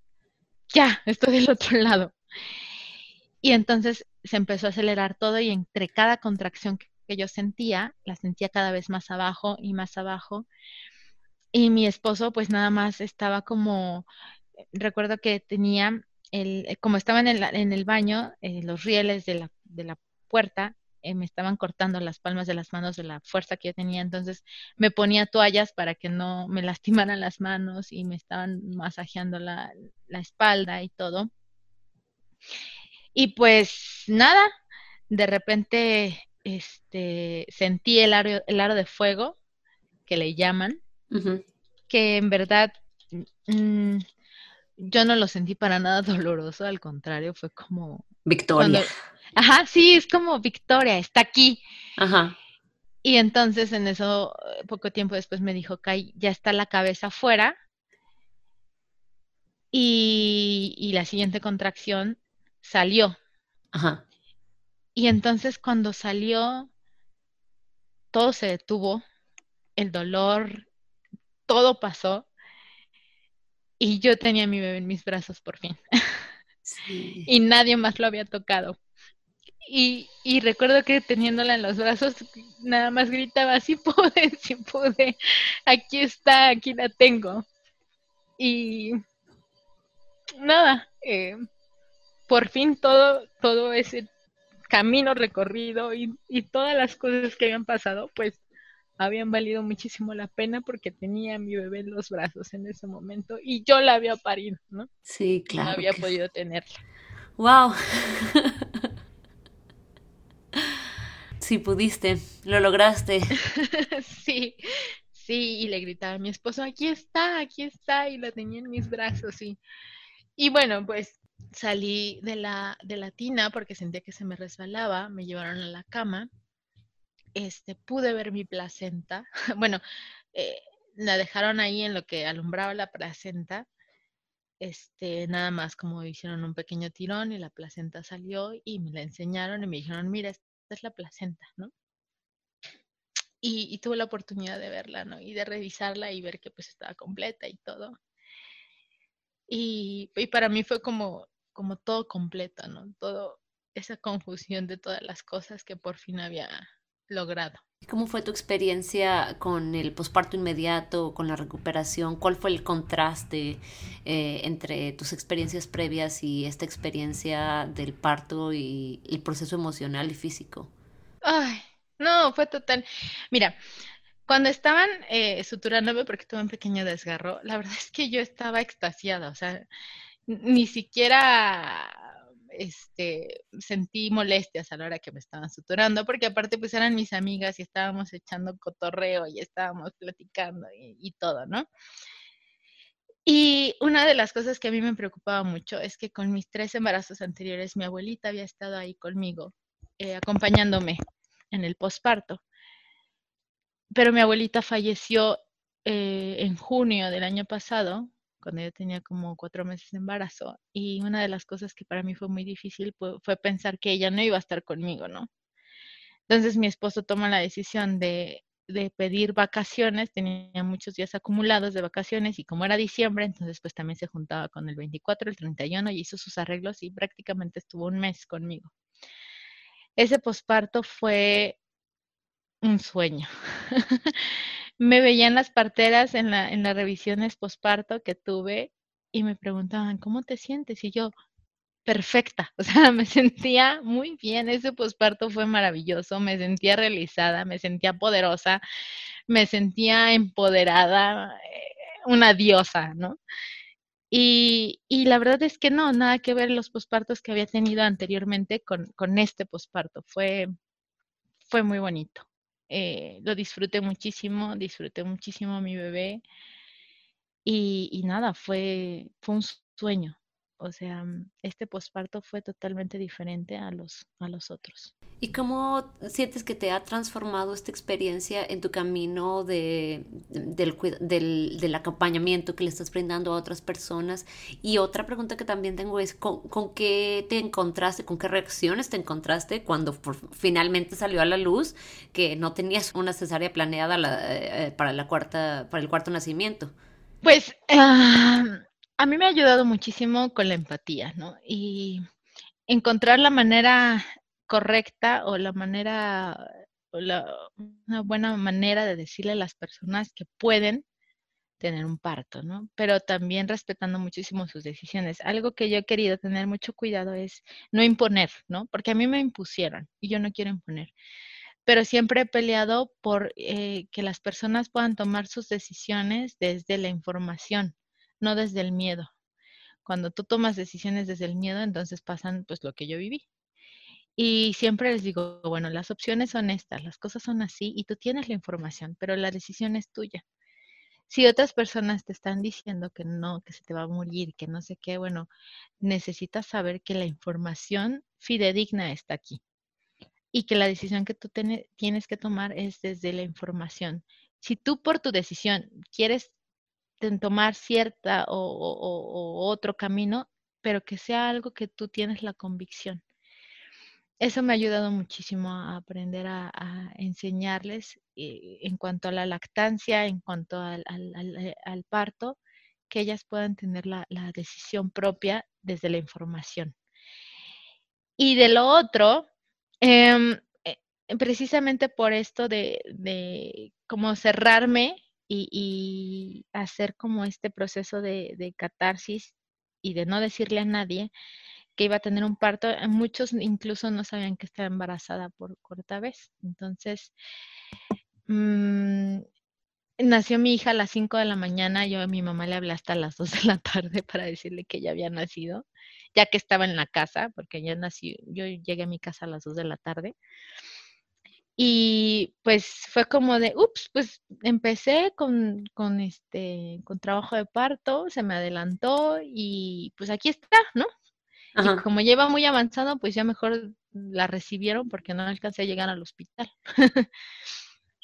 S2: ya, estoy del otro lado. Y entonces se empezó a acelerar todo y entre cada contracción que yo sentía, la sentía cada vez más abajo y más abajo. Y mi esposo pues nada más estaba como recuerdo que tenía, el, eh, como estaba en el, en el baño, eh, los rieles de la, de la puerta eh, me estaban cortando las palmas de las manos de la fuerza que yo tenía, entonces me ponía toallas para que no me lastimaran las manos y me estaban masajeando la, la espalda y todo. Y pues nada, de repente este, sentí el aro, el aro de fuego, que le llaman, que en verdad mm, yo no lo sentí para nada doloroso, al contrario, fue como...
S1: Victoria.
S2: Ajá, sí, es como Victoria, está aquí.
S1: Ajá.
S2: Y entonces en eso, poco tiempo después me dijo, Kai, ya está la cabeza afuera. Y, y la siguiente contracción salió.
S1: Ajá.
S2: Y entonces cuando salió, todo se detuvo, el dolor, todo pasó. Y yo tenía a mi bebé en mis brazos por fin. y nadie más lo había tocado. Y, y, recuerdo que teniéndola en los brazos, nada más gritaba, sí pude, sí pude, aquí está, aquí la tengo. Y nada, eh, por fin todo, todo ese camino recorrido y, todas las cosas que habían pasado, pues habían valido muchísimo la pena porque tenía a mi bebé en los brazos en ese momento y yo la había parido, ¿no?
S1: Sí, claro.
S2: No había podido tenerla.
S1: ¡Wow! sí, pudiste, lo lograste.
S2: sí, sí, y le gritaba a mi esposo, aquí está, aquí está, y la tenía en mis brazos, y, y bueno, pues salí de la, de la tina porque sentía que se me resbalaba, me llevaron a la cama, este, pude ver mi placenta, bueno, eh, la dejaron ahí en lo que alumbraba la placenta, este, nada más como hicieron un pequeño tirón y la placenta salió y me la enseñaron y me dijeron, mira, esta es la placenta, ¿no? Y, tuve la oportunidad de verla, ¿no? Y de revisarla y ver que pues estaba completa y todo. Y, para mí fue como, como todo completo, ¿no? Todo esa confusión de todas las cosas que por fin había logrado.
S1: ¿Cómo fue tu experiencia con el posparto inmediato, con la recuperación? ¿Cuál fue el contraste eh, entre tus experiencias previas y esta experiencia del parto y el proceso emocional y físico?
S2: Ay, no, fue total. Mira, cuando estaban eh, suturándome, porque tuve un pequeño desgarro, la verdad es que yo estaba extasiada, o sea, ni siquiera este, sentí molestias a la hora que me estaban suturando, porque aparte pues eran mis amigas y estábamos echando cotorreo y estábamos platicando y, todo, ¿no? Y una de las cosas que a mí me preocupaba mucho es que con mis tres embarazos anteriores mi abuelita había estado ahí conmigo, eh, acompañándome en el posparto pero mi abuelita falleció eh, en junio del año pasado, cuando yo tenía como cuatro meses de embarazo, y una de las cosas que para mí fue muy difícil fue, pensar que ella no iba a estar conmigo, ¿no? Entonces mi esposo toma la decisión de, de pedir vacaciones, tenía muchos días acumulados de vacaciones y como era diciembre, entonces pues también se juntaba con el 24, el 31 y hizo sus arreglos y prácticamente estuvo un mes conmigo. Ese posparto fue un sueño. me veían las parteras en, la, en las revisiones posparto que tuve y me preguntaban, ¿cómo te sientes? Y yo, perfecta, o sea, me sentía muy bien, ese posparto fue maravilloso, me sentía realizada, me sentía poderosa, me sentía empoderada, eh, una diosa, ¿no? Y, y, la verdad es que no, nada que ver los pospartos que había tenido anteriormente con, con este posparto, fue, fue muy bonito. Eh, lo disfruté muchísimo, disfruté muchísimo a mi bebé y, y nada, fue, fue un sueño. O sea, mm, este posparto fue totalmente diferente a los, a los otros.
S1: ¿Y cómo sientes que te ha transformado esta experiencia en tu camino de, del, del, del, acompañamiento que le estás brindando a otras personas? Y otra pregunta que también tengo es, ¿con, con qué te encontraste, con qué reacciones te encontraste cuando finalmente salió a la luz que no tenías una cesárea planeada eh, eh, para, la cuarta, para el cuarto nacimiento?
S2: Pues... Uh a mí me ha ayudado muchísimo con la empatía, ¿no? Y encontrar la manera correcta o la manera, o la, una buena manera de decirle a las personas que pueden tener un parto, ¿no? Pero también respetando muchísimo sus decisiones. Algo que yo he querido tener mucho cuidado es no imponer, ¿no? Porque a mí me impusieron y yo no quiero imponer. Pero siempre he peleado por eh, que las personas puedan tomar sus decisiones desde la información, no desde el miedo. Cuando tú tomas decisiones desde el miedo, entonces pasan pues lo que yo viví. Y siempre les digo, bueno, las opciones son estas, las cosas son así y tú tienes la información, pero la decisión es tuya. Si otras personas te están diciendo que no, que se te va a morir, que no sé qué, bueno, necesitas saber que la información fidedigna está aquí y que la decisión que tú tienes que tomar es desde la información. Si tú por tu decisión quieres tomar cierta o, otro camino, pero que sea algo que tú tienes la convicción. Eso me ha ayudado muchísimo a aprender a, enseñarles eh, en cuanto a la lactancia, en cuanto al, parto, que ellas puedan tener la, decisión propia desde la información. Y de lo otro, em, eh, precisamente por esto de, de como cerrarme y, hacer como este proceso de, catarsis y de no decirle a nadie que iba a tener un parto. Eh, muchos incluso no sabían que estaba embarazada por corta vez. Entonces, mm, nació mi hija a las 5 de la mañana. Yo a mi mamá le hablé hasta las 2 de la tarde para decirle que ya había nacido, ya que estaba en la casa, porque ya nací, yo llegué a mi casa a las 2 de la tarde. Y pues fue como de, ups, pues empecé con, con, este, con trabajo de parto, se me adelantó y pues aquí está, ¿no? Y como lleva muy avanzado, pues ya mejor la recibieron porque no alcancé a llegar al hospital.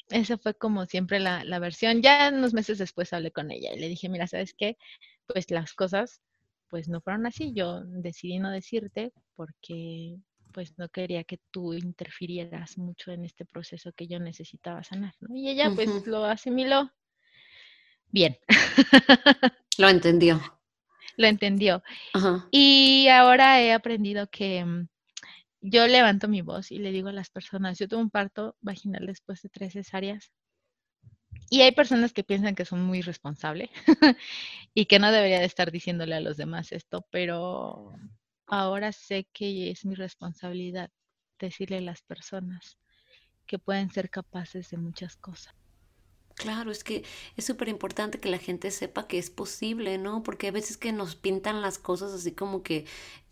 S2: Esa fue como siempre la, la versión. Ya unos meses después hablé con ella y le dije, mira, ¿sabes qué? Pues las cosas pues no fueron así. Yo decidí no decirte porque pues no quería que tú interfirieras mucho en este proceso que yo necesitaba sanar, ¿no? Y ella pues lo asimiló bien.
S1: Lo entendió.
S2: Lo entendió. Y ahora he aprendido que mm, yo levanto mi voz y le digo a las personas, yo tuve un parto vaginal después de tres cesáreas. Y hay personas que piensan que son muy responsables y que no debería de estar diciéndole a los demás esto, pero ahora sé que es mi responsabilidad decirle a las personas que pueden ser capaces de muchas cosas.
S1: Claro, es que es súper importante que la gente sepa que es posible, ¿no? Porque a veces que nos pintan las cosas así como que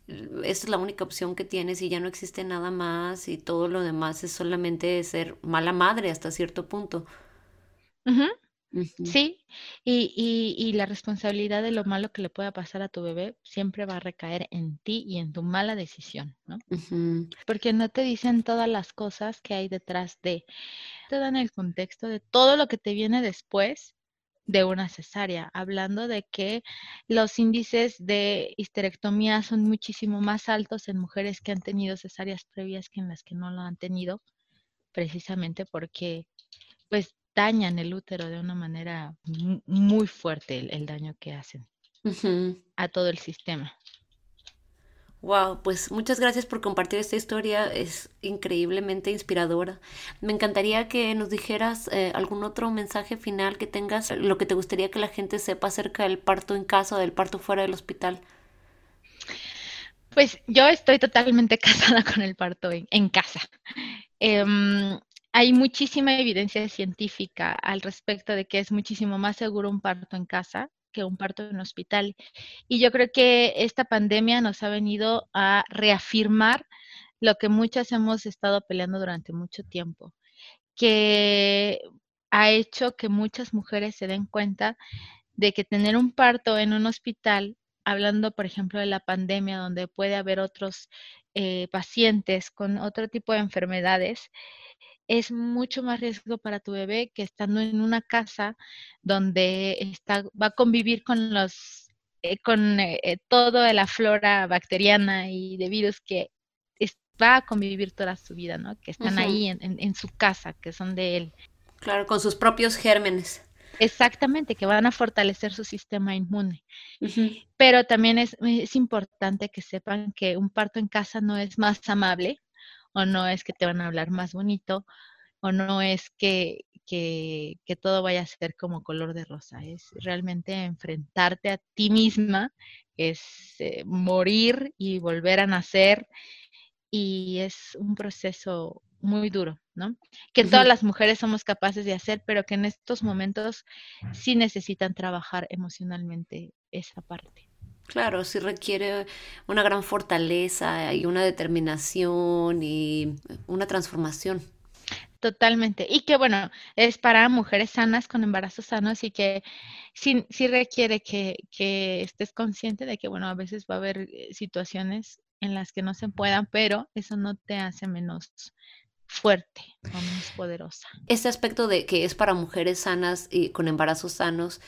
S1: mm, esta es la única opción que tienes y ya no existe nada más y todo lo demás es solamente ser mala madre hasta cierto punto.
S2: Sí, y, y, la responsabilidad de lo malo que le pueda pasar a tu bebé siempre va a recaer en ti y en tu mala decisión, ¿no? Porque no te dicen todas las cosas que hay detrás de, te dan el contexto de todo lo que te viene después de una cesárea, hablando de que los índices de histerectomía son muchísimo más altos en mujeres que han tenido cesáreas previas que en las que no lo han tenido, precisamente porque pues dañan el útero de una manera muy fuerte el, daño que hacen a todo el sistema.
S1: Wow, pues muchas gracias por compartir esta historia, es increíblemente inspiradora. Me encantaría que nos dijeras eh, algún otro mensaje final que tengas, lo que te gustaría que la gente sepa acerca del parto en casa o del parto fuera del hospital.
S2: Pues yo estoy totalmente casada con el parto en, casa. Em, hay muchísima evidencia científica al respecto de que es muchísimo más seguro un parto en casa que un parto en hospital. Y yo creo que esta pandemia nos ha venido a reafirmar lo que muchas hemos estado peleando durante mucho tiempo, que ha hecho que muchas mujeres se den cuenta de que tener un parto en un hospital, hablando por ejemplo de la pandemia, donde puede haber otros eh, pacientes con otro tipo de enfermedades, es mucho más riesgo para tu bebé que estando en una casa donde está, va a convivir con los eh, con eh, eh, toda la flora bacteriana y de virus que va a convivir toda su vida, ¿no? Que están ahí en, su casa, que son de él.
S1: Claro, con sus propios gérmenes.
S2: Exactamente, que van a fortalecer su sistema inmune. Pero también es, es importante que sepan que un parto en casa no es más amable, o no es que te van a hablar más bonito, o no es que, que, todo vaya a ser como color de rosa, es realmente enfrentarte a ti misma, es eh, morir y volver a nacer, y es un proceso muy duro, ¿no? Que todas las mujeres somos capaces de hacer, pero que en estos momentos sí necesitan trabajar emocionalmente esa parte.
S1: Claro, sí requiere una gran fortaleza y una determinación y una transformación.
S2: Totalmente. Y que bueno, es para mujeres sanas con embarazos sanos y que sí, sí requiere que, que, estés consciente de que, bueno, a veces va a haber eh, situaciones en las que no se puedan, pero eso no te hace menos fuerte o menos poderosa.
S1: Este aspecto de que es para mujeres sanas y con embarazos sanos,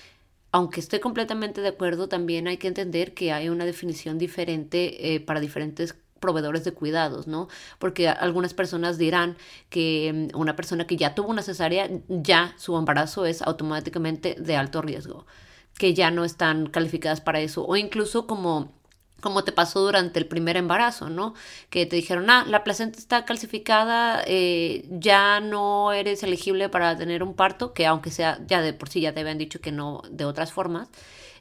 S1: aunque estoy completamente de acuerdo, también hay que entender que hay una definición diferente eh, para diferentes proveedores de cuidados, ¿no? Porque algunas personas dirán que mm, una persona que ya tuvo una cesárea, ya su embarazo es automáticamente de alto riesgo, que ya no están calificadas para eso, o incluso como como te pasó durante el primer embarazo, ¿no? Que te dijeron, ah, la placenta está calcificada, eh, ya no eres elegible para tener un parto, que aunque sea, ya de por sí ya te habían dicho que no de otras formas,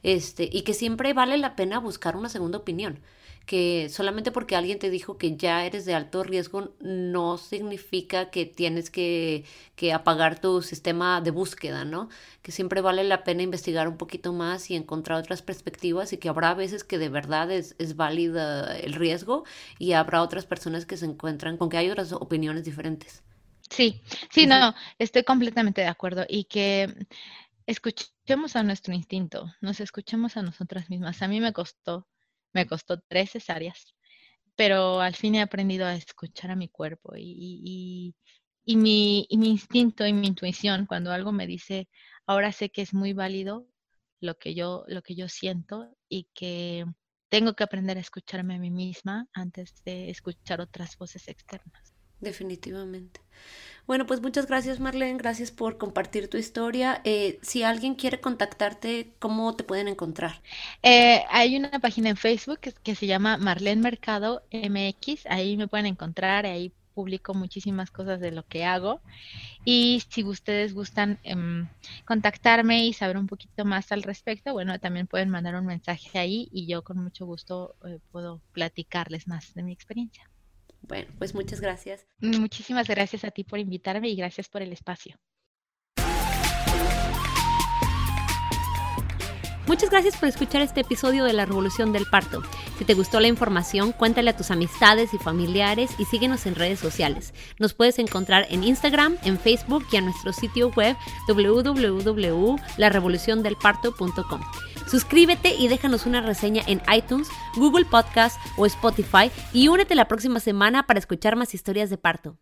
S1: este, y que siempre vale la pena buscar una segunda opinión que solamente porque alguien te dijo que ya eres de alto riesgo no significa que tienes que, que, apagar tu sistema de búsqueda, ¿no? Que siempre vale la pena investigar un poquito más y encontrar otras perspectivas y que habrá veces que de verdad es, es válida el riesgo y habrá otras personas que se encuentran con que hay otras opiniones diferentes.
S2: Sí, sí, no, estoy completamente de acuerdo y que escuchemos a nuestro instinto, nos escuchemos a nosotras mismas. A mí me costó me costó tres cesáreas, pero al fin he aprendido a escuchar a mi cuerpo y, mi, y mi instinto y mi intuición, cuando algo me dice, ahora sé que es muy válido lo que yo, lo que yo siento y que tengo que aprender a escucharme a mí misma antes de escuchar otras voces externas.
S1: Definitivamente. Bueno, pues muchas gracias Marlene, gracias por compartir tu historia. Eh, si alguien quiere contactarte, ¿cómo te pueden encontrar?
S2: Eh, hay una página en Facebook que, se llama Marlene Mercado MX, ahí me pueden encontrar, ahí publico muchísimas cosas de lo que hago. Y si ustedes gustan em, contactarme y saber un poquito más al respecto, bueno, también pueden mandar un mensaje ahí y yo con mucho gusto eh, puedo platicarles más de mi experiencia.
S1: Bueno, pues muchas gracias.
S2: Muchísimas gracias a ti por invitarme y gracias por el espacio.
S1: Muchas gracias por escuchar este episodio de La Revolución del Parto. Si te gustó la información, cuéntale a tus amistades y familiares y síguenos en redes sociales. Nos puedes encontrar en Instagram, en Facebook y a nuestro sitio web www.larevoluciondelparto.com. Suscríbete y déjanos una reseña en iTunes, Google Podcast o Spotify y únete la próxima semana para escuchar más historias de parto.